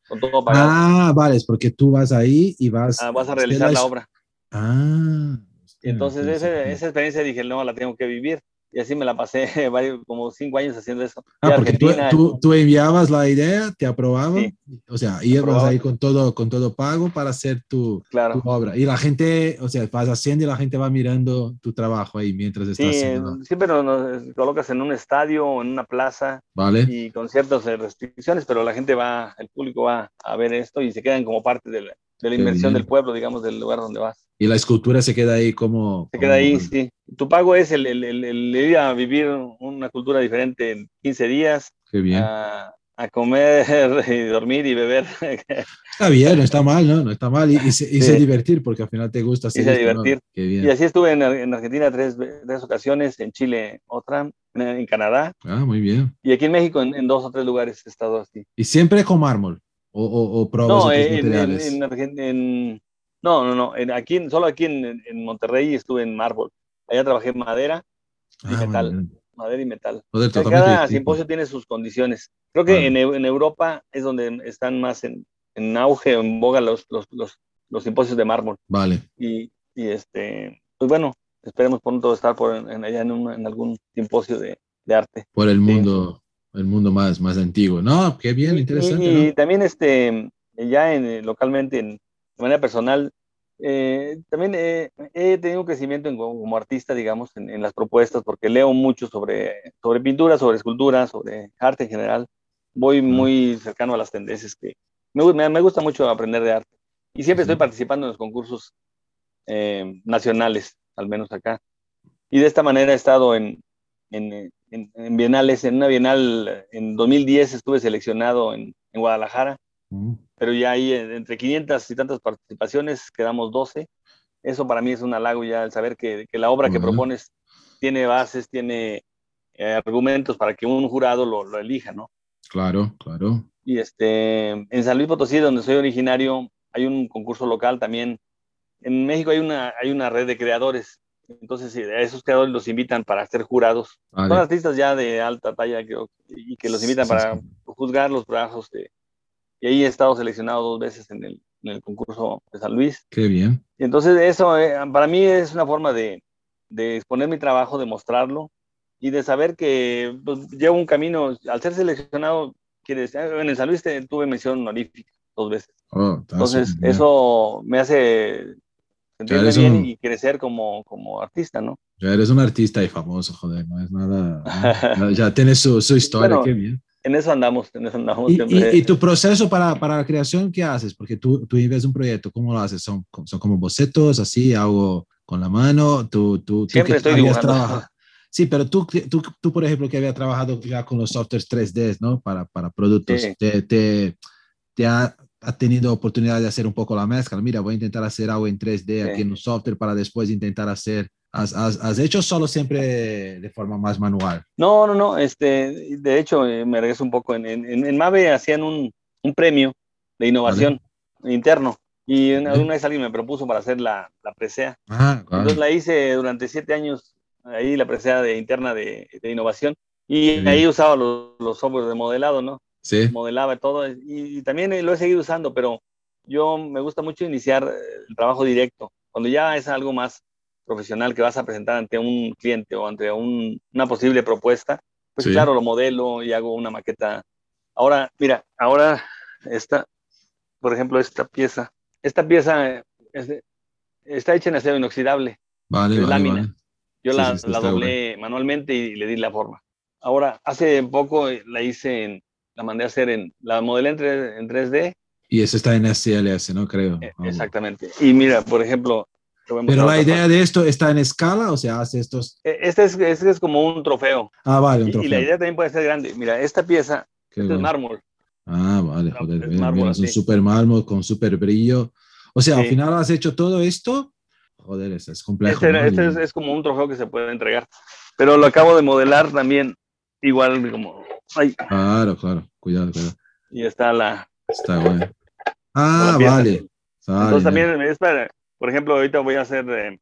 con todo pagado. Ah, vale, es porque tú vas ahí y vas... Ah, vas a realizar la obra. Ah, entonces esa, esa, experiencia dije, no, la tengo que vivir. Y así me la pasé como cinco años haciendo eso. Ah, porque tú, tú, enviabas la idea, te aprobaban, o sea, ibas ahí con todo, con todo pago para hacer tu, tu, obra. Y la gente, o sea, vas haciendo y la gente va mirando tu trabajo ahí mientras estás sí, haciendo. Siempre nos, colocas en un estadio o en una plaza vale. y con ciertas restricciones, pero la gente va, el público va a ver esto y se quedan como parte del, de la inversión del pueblo, digamos, del lugar donde vas. Y la escultura se queda ahí como... Se queda ahí, sí. Tu pago es el, el, el, ir a vivir una cultura diferente en 15 días. Qué bien. A, comer y dormir y beber. Está bien, no está mal, ¿no? No está mal. Y, y, se, divertir, porque al final te gusta. Y se divertir. Qué bien. Y así estuve en, en Argentina tres, tres, ocasiones, en Chile otra, en, Canadá. Ah, muy bien. Y aquí en México en, en dos o tres lugares he estado así. ¿Y siempre con mármol? O, o, o probas no, en, materiales? En, no, no, no. aquí, solo aquí en, Monterrey estuve en mármol. Allá trabajé madera y ah, metal. Madera y metal. cada simposio tiene sus condiciones. Creo que en, en, Europa es donde están más en, en auge o en boga los, los, los, los, simposios de mármol. Vale. Y, y, este, pues bueno, esperemos pronto estar por en, allá en, en algún simposio de, de, arte. Por el mundo el mundo más, más antiguo. No, qué bien, interesante. Y, también este, ya en, localmente, en, de manera personal, eh, también he tenido un crecimiento como, artista, digamos, en, las propuestas, porque leo mucho sobre, sobre pintura, sobre escultura, sobre arte en general. Voy muy cercano a las tendencias que me, me, gusta mucho aprender de arte. Y siempre estoy participando en los concursos eh, nacionales, al menos acá. Y de esta manera he estado en, en, en, bienales. En una bienal en 2010 estuve seleccionado en, Guadalajara. Mm. pero ya hay entre 500 y tantas participaciones, quedamos 12. Eso para mí es un halago ya, el saber que, la obra que propones tiene bases, tiene eh, argumentos para que un jurado lo, lo, elija, ¿no? Claro, claro. Y este, en San Luis Potosí, donde soy originario, hay un concurso local también. En México hay una, hay una red de creadores entonces, a esos creadores los invitan para ser jurados. Son artistas ya de alta talla y que los invitan para juzgar los trabajos. De, y ahí he estado seleccionado dos veces en el, en el concurso de San Luis. Qué bien. Y entonces, eso eh, para mí es una forma de, de, exponer mi trabajo, de mostrarlo y de saber que pues, llevo un camino. Al ser seleccionado, quiere decir, en el San Luis tuve mención honorífica dos veces. Oh, entonces, eso me hace bien y crecer como, como artista, ¿no? Ya eres un artista y famoso, joder, no es nada. ya tienes su, su historia, qué bien. En eso andamos, en eso andamos. ¿Y, y, tu proceso para, para, la creación, qué haces? Porque tú, tú vives un proyecto, ¿cómo lo haces? ¿Son, son como bocetos, así, algo con la mano? ¿Tú, tú, Siempre estoy dibujando. Sí, pero tú, tú, tú, por ejemplo, que había trabajado ya con los softwares 3D, ¿no? Para, para productos, te, te, te, ha, ha tenido oportunidad de hacer un poco la mezcla. Mira, voy a intentar hacer algo en 3D aquí en un software para después intentar hacer. ¿Has, has, hecho solo siempre de forma más manual? No, no, no. Este, de hecho, eh, me regreso un poco. En, en, en Mave hacían un, un, premio de innovación interno y una, vez alguien me propuso para hacer la, la presea. Ah, Entonces la hice durante siete años, ahí la presea de, interna de, de innovación. Y ahí usaba los, los softwares de modelado, ¿no? Sí. modelaba todo y, también lo he seguido usando, pero yo me gusta mucho iniciar el trabajo directo. Cuando ya es algo más profesional que vas a presentar ante un cliente o ante una posible propuesta, pues claro, lo modelo y hago una maqueta. Ahora, mira, ahora esta, por ejemplo, esta pieza, esta pieza está hecha en acero inoxidable, vale, lámina. Yo la, la doblé manualmente y le di la forma. Ahora, hace poco la hice en, la mandé a hacer en, la modelé en, 3D. Y eso está en SLS, ¿no? Creo. Eh, exactamente. Y mira, por ejemplo... Pero la idea de esto está en escala, o sea, hace estos... Eh, este es, este es como un trofeo. Ah, vale, un trofeo. Y, la idea también puede ser grande. Mira, esta pieza es mármol. Ah, vale, joder, es, mármol, es un super mármol con super brillo. O sea, al final has hecho todo esto. Joder, es, es complejo. Este, este es, como un trofeo que se puede entregar. Pero lo acabo de modelar también, igual como Claro, claro. Cuidado, cuidado. Y está la. Está bueno. Ah, vale. Entonces también es para, por ejemplo, ahorita voy a hacer eh,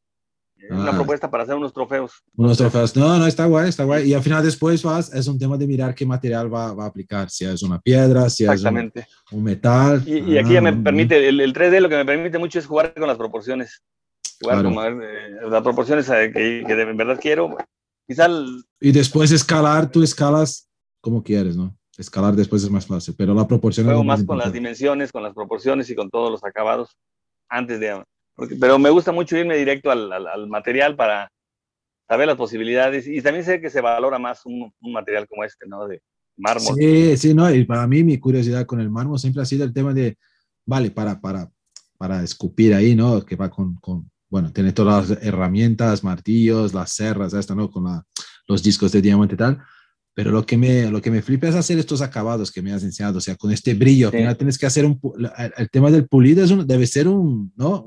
una ah. propuesta para hacer unos trofeos. Unos trofeos. No, no, está guay, está guay. Y al final después vas, es un tema de mirar qué material va, va a aplicar, si es una piedra, si es un, un metal. Y, aquí ya me ah, permite, el, el, 3D lo que me permite mucho es jugar con las proporciones. Jugar con eh, las proporciones eh, que, que, de verdad quiero. Quizá y después escalar, tú escalas como quieres, ¿no? Escalar después es más fácil, pero la proporción... Juego más, con las dimensiones, con las proporciones y con todos los acabados antes de... pero me gusta mucho irme directo al, al, material para saber las posibilidades y también sé que se valora más un, un, material como este, ¿no? De mármol. Sí, sí, no, y para mí mi curiosidad con el mármol siempre ha sido el tema de, vale, para, para, para escupir ahí, ¿no? Que va con, con bueno, tiene todas las herramientas, martillos, las serras, esto, ¿no? Con la, los discos de diamante y tal pero lo que me, lo que me flipa es hacer estos acabados que me has enseñado, o sea, con este brillo, al final tienes que hacer un, el, tema del pulido es un, debe ser un, ¿no?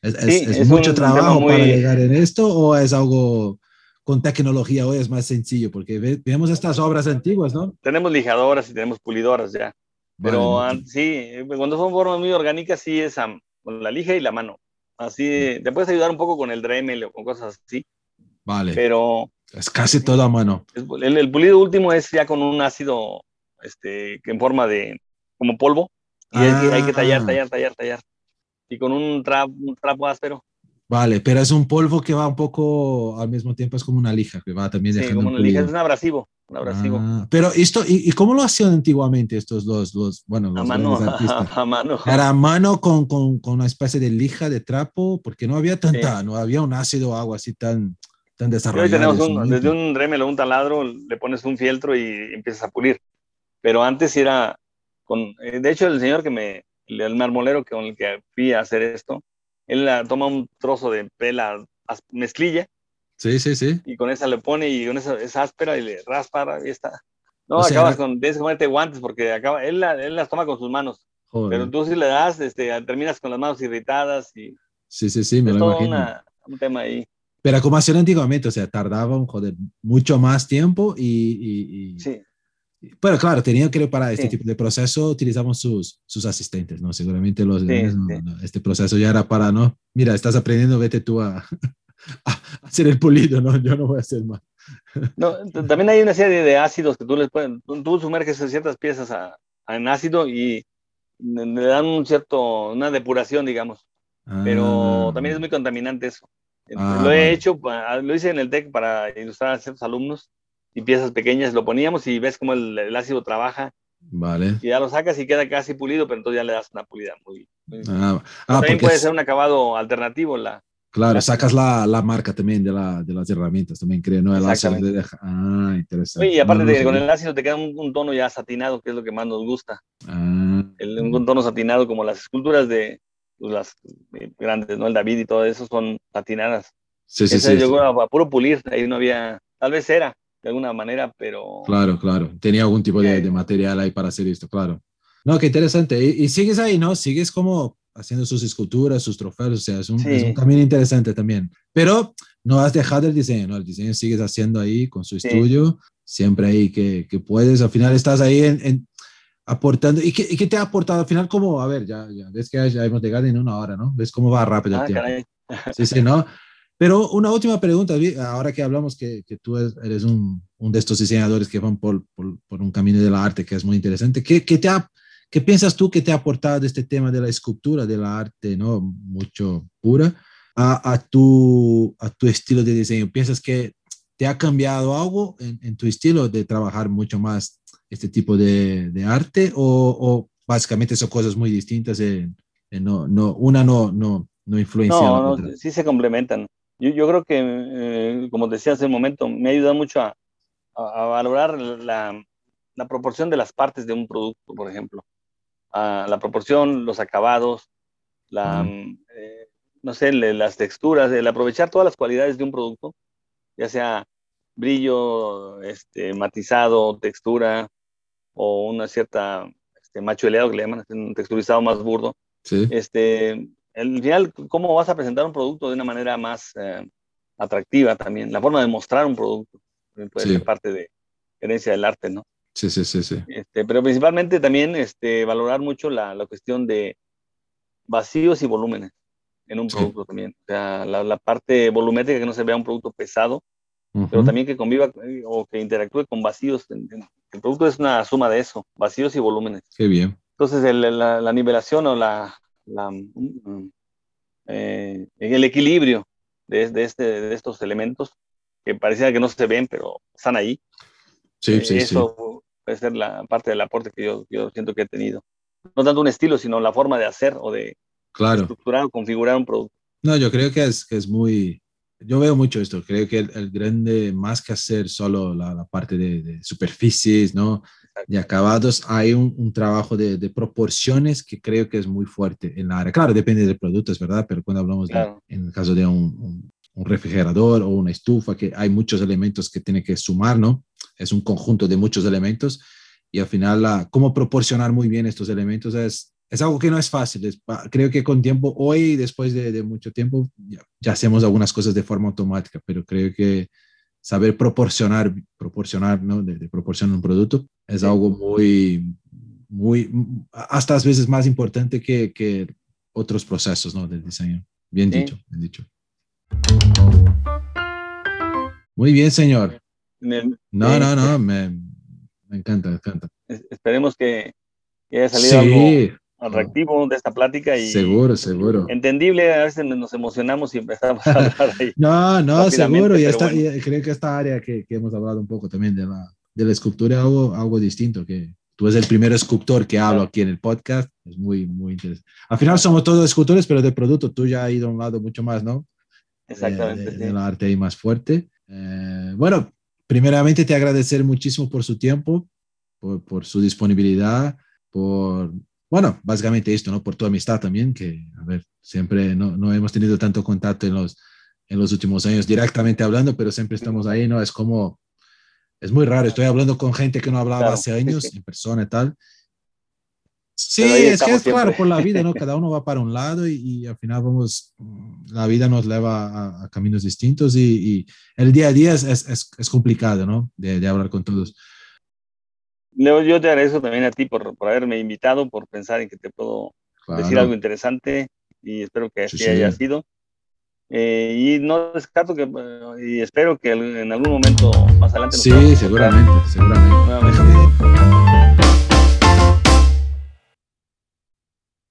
es, es, mucho trabajo para llegar en esto o es algo con tecnología hoy es más sencillo, porque vemos estas obras antiguas, ¿no? Tenemos lijadoras y tenemos pulidoras ya, pero sí, cuando son formas muy orgánicas sí es con la lija y la mano, así te puedes ayudar un poco con el Dremel o con cosas así. Vale. Pero es casi toda mano. El, pulido último es ya con un ácido este, en forma de como polvo. Y hay, que tallar, ah. tallar, tallar, tallar. Y con un, un trapo áspero. Vale, pero es un polvo que va un poco al mismo tiempo, es como una lija que va también sí, como una lija, es un abrasivo. Un abrasivo. Ah, pero esto, ¿y, cómo lo hacían antiguamente estos dos, los, bueno, los a mano, a, mano. Era a mano con, con, con, una especie de lija de trapo, porque no había tanta, no había un ácido o agua así tan, Hoy tenemos desde un remelo, un taladro, le pones un fieltro y empiezas a pulir. Pero antes era con, eh, de hecho el señor que me, el marmolero con el que fui a hacer esto, él toma un trozo de pela mezclilla. Sí, sí, sí. Y con esa le pone y con esa es áspera y le raspa y está. No, acabas con, tienes que ponerte guantes porque acaba, él, él las toma con sus manos. Pero tú sí le das, este, terminas con las manos irritadas y... Sí, sí, sí, me lo imagino. un tema ahí. Pero como hacían antiguamente, o sea, tardaba un joder mucho más tiempo y, y, sí. Pero claro, tenían que para este tipo de proceso utilizaban sus, sus asistentes, ¿no? Seguramente los este proceso ya era para, ¿no? Mira, estás aprendiendo, vete tú a, a, hacer el pulido, ¿no? Yo no voy a hacer más. No, también hay una serie de ácidos que tú les puedes, tú, sumerges ciertas piezas a, en ácido y le dan un cierto, una depuración, digamos. Pero ah. también es muy contaminante eso. Ah, lo he hecho, lo hice en el TEC para ilustrar a ciertos alumnos y piezas pequeñas, lo poníamos y ves cómo el, ácido trabaja. Vale. Y ya lo sacas y queda casi pulido, pero entonces ya le das una pulida muy. ah, ah también puede ser un acabado alternativo la, Claro, sacas la, la, marca también de, la, de, las herramientas, también creo, ¿no? El ácido Ah, interesante. y aparte de, con el ácido te queda un, tono ya satinado, que es lo que más nos gusta. Ah. El, un tono satinado, como las esculturas de las eh, grandes, ¿no? El David y todo eso son satinadas. Sí, sí, sí. llegó A, puro pulir, ahí no había, tal vez era, de alguna manera, pero... Claro, claro, tenía algún tipo de, de material ahí para hacer esto, claro. No, qué interesante. Y, y, sigues ahí, ¿no? Sigues como haciendo sus esculturas, sus trofeos, o sea, es un, es un, camino interesante también. Pero no has dejado el diseño, ¿no? El diseño sigues haciendo ahí con su estudio, siempre ahí que, que, puedes, al final estás ahí en, aportando. ¿Y qué, ¿Y qué, te ha aportado al final? Como, a ver, ya, ya ves que ya hemos llegado en una hora, ¿no? ¿Ves cómo va rápido el ah, tiempo? Sí, sí, ¿no? Pero una última pregunta, ahora que hablamos que, que tú eres un, un, de estos diseñadores que van por, por, por, un camino del arte que es muy interesante, ¿qué, qué te ha ¿Qué piensas tú que te ha aportado este tema de la escultura, de la arte, ¿no? Mucho pura, a, a, tu, a tu estilo de diseño? ¿Piensas que te ha cambiado algo en, tu estilo de trabajar mucho más este tipo de, de arte o, o, básicamente son cosas muy distintas? En, no, no, una no, no, no influencia. No, no sí se complementan. Yo, yo creo que, eh, como decía hace un momento, me ha ayudado mucho a, a, a valorar la, la, proporción de las partes de un producto, por ejemplo la proporción, los acabados, la, eh, no sé, las texturas, el aprovechar todas las cualidades de un producto, ya sea brillo, este, matizado, textura o una cierta este, machueleado que le llaman, un texturizado más burdo. Este, al final, cómo vas a presentar un producto de una manera más eh, atractiva también, la forma de mostrar un producto puede ser parte de herencia del arte, ¿no? Sí, sí, sí, sí. Este, pero principalmente también este, valorar mucho la, la, cuestión de vacíos y volúmenes en un producto también. O sea, la, la, parte volumétrica que no se vea un producto pesado, pero también que conviva eh, o que interactúe con vacíos. El producto es una suma de eso, vacíos y volúmenes. Qué bien. Entonces, el, la, la, nivelación o la, la mm, eh, el equilibrio de, de, este, de estos elementos que parecía que no se ven, pero están ahí. Sí, sí, eso puede ser la parte del aporte que yo, yo siento que he tenido. No tanto un estilo, sino la forma de hacer o de claro. estructurar o configurar un producto. No, yo creo que es, que es muy... Yo veo mucho esto, creo que el, grande, más que hacer solo la, la parte de, de, superficies, ¿no? De acabados, hay un, un trabajo de, de, proporciones que creo que es muy fuerte en la área. Claro, depende del producto, es verdad, pero cuando hablamos de, en el caso de un, un, un refrigerador o una estufa, que hay muchos elementos que tiene que sumar, ¿no? Es un conjunto de muchos elementos y al final la, cómo proporcionar muy bien estos elementos es, es algo que no es fácil. Es, creo que con tiempo, hoy, después de, de mucho tiempo, ya, ya, hacemos algunas cosas de forma automática, pero creo que saber proporcionar, proporcionar, ¿no? De, de proporcionar un producto es algo muy, muy, hasta a veces más importante que, que otros procesos, ¿no? Del diseño. Bien dicho, bien dicho. Muy bien, señor. no, no, no, me, me, encanta, me encanta. Esperemos que, haya salido algo atractivo de esta plática y seguro, seguro. Entendible, a veces nos emocionamos y empezamos a hablar ahí. no, no, seguro, y, está, creo que esta área que, que, hemos hablado un poco también de la, de la escultura, algo, algo distinto, que tú eres el primer escultor que hablo aquí en el podcast, es muy, muy interesante. Al final somos todos escultores, pero de producto tú ya has ido a un lado mucho más, ¿no? Exactamente. De, arte ahí más fuerte. Eh, bueno, primeramente te agradecer muchísimo por su tiempo, por, por, su disponibilidad, por, bueno, básicamente esto, ¿no? Por tu amistad también, que, a ver, siempre no, no hemos tenido tanto contacto en los, en los últimos años directamente hablando, pero siempre estamos ahí, ¿no? Es como, es muy raro, estoy hablando con gente que no hablaba claro, hace años sí, sí. en persona y tal. Sí, es que es claro, por la vida, ¿no? Cada uno va para un lado y, al final vamos, la vida nos lleva a, caminos distintos y, el día a día es, es, es complicado, ¿no? De, de, hablar con todos. Leo, yo te agradezco también a ti por, por haberme invitado, por pensar en que te puedo decir algo interesante y espero que así haya sido. Eh, y no descarto que, y espero que en algún momento más adelante. Sí, seguramente, seguramente.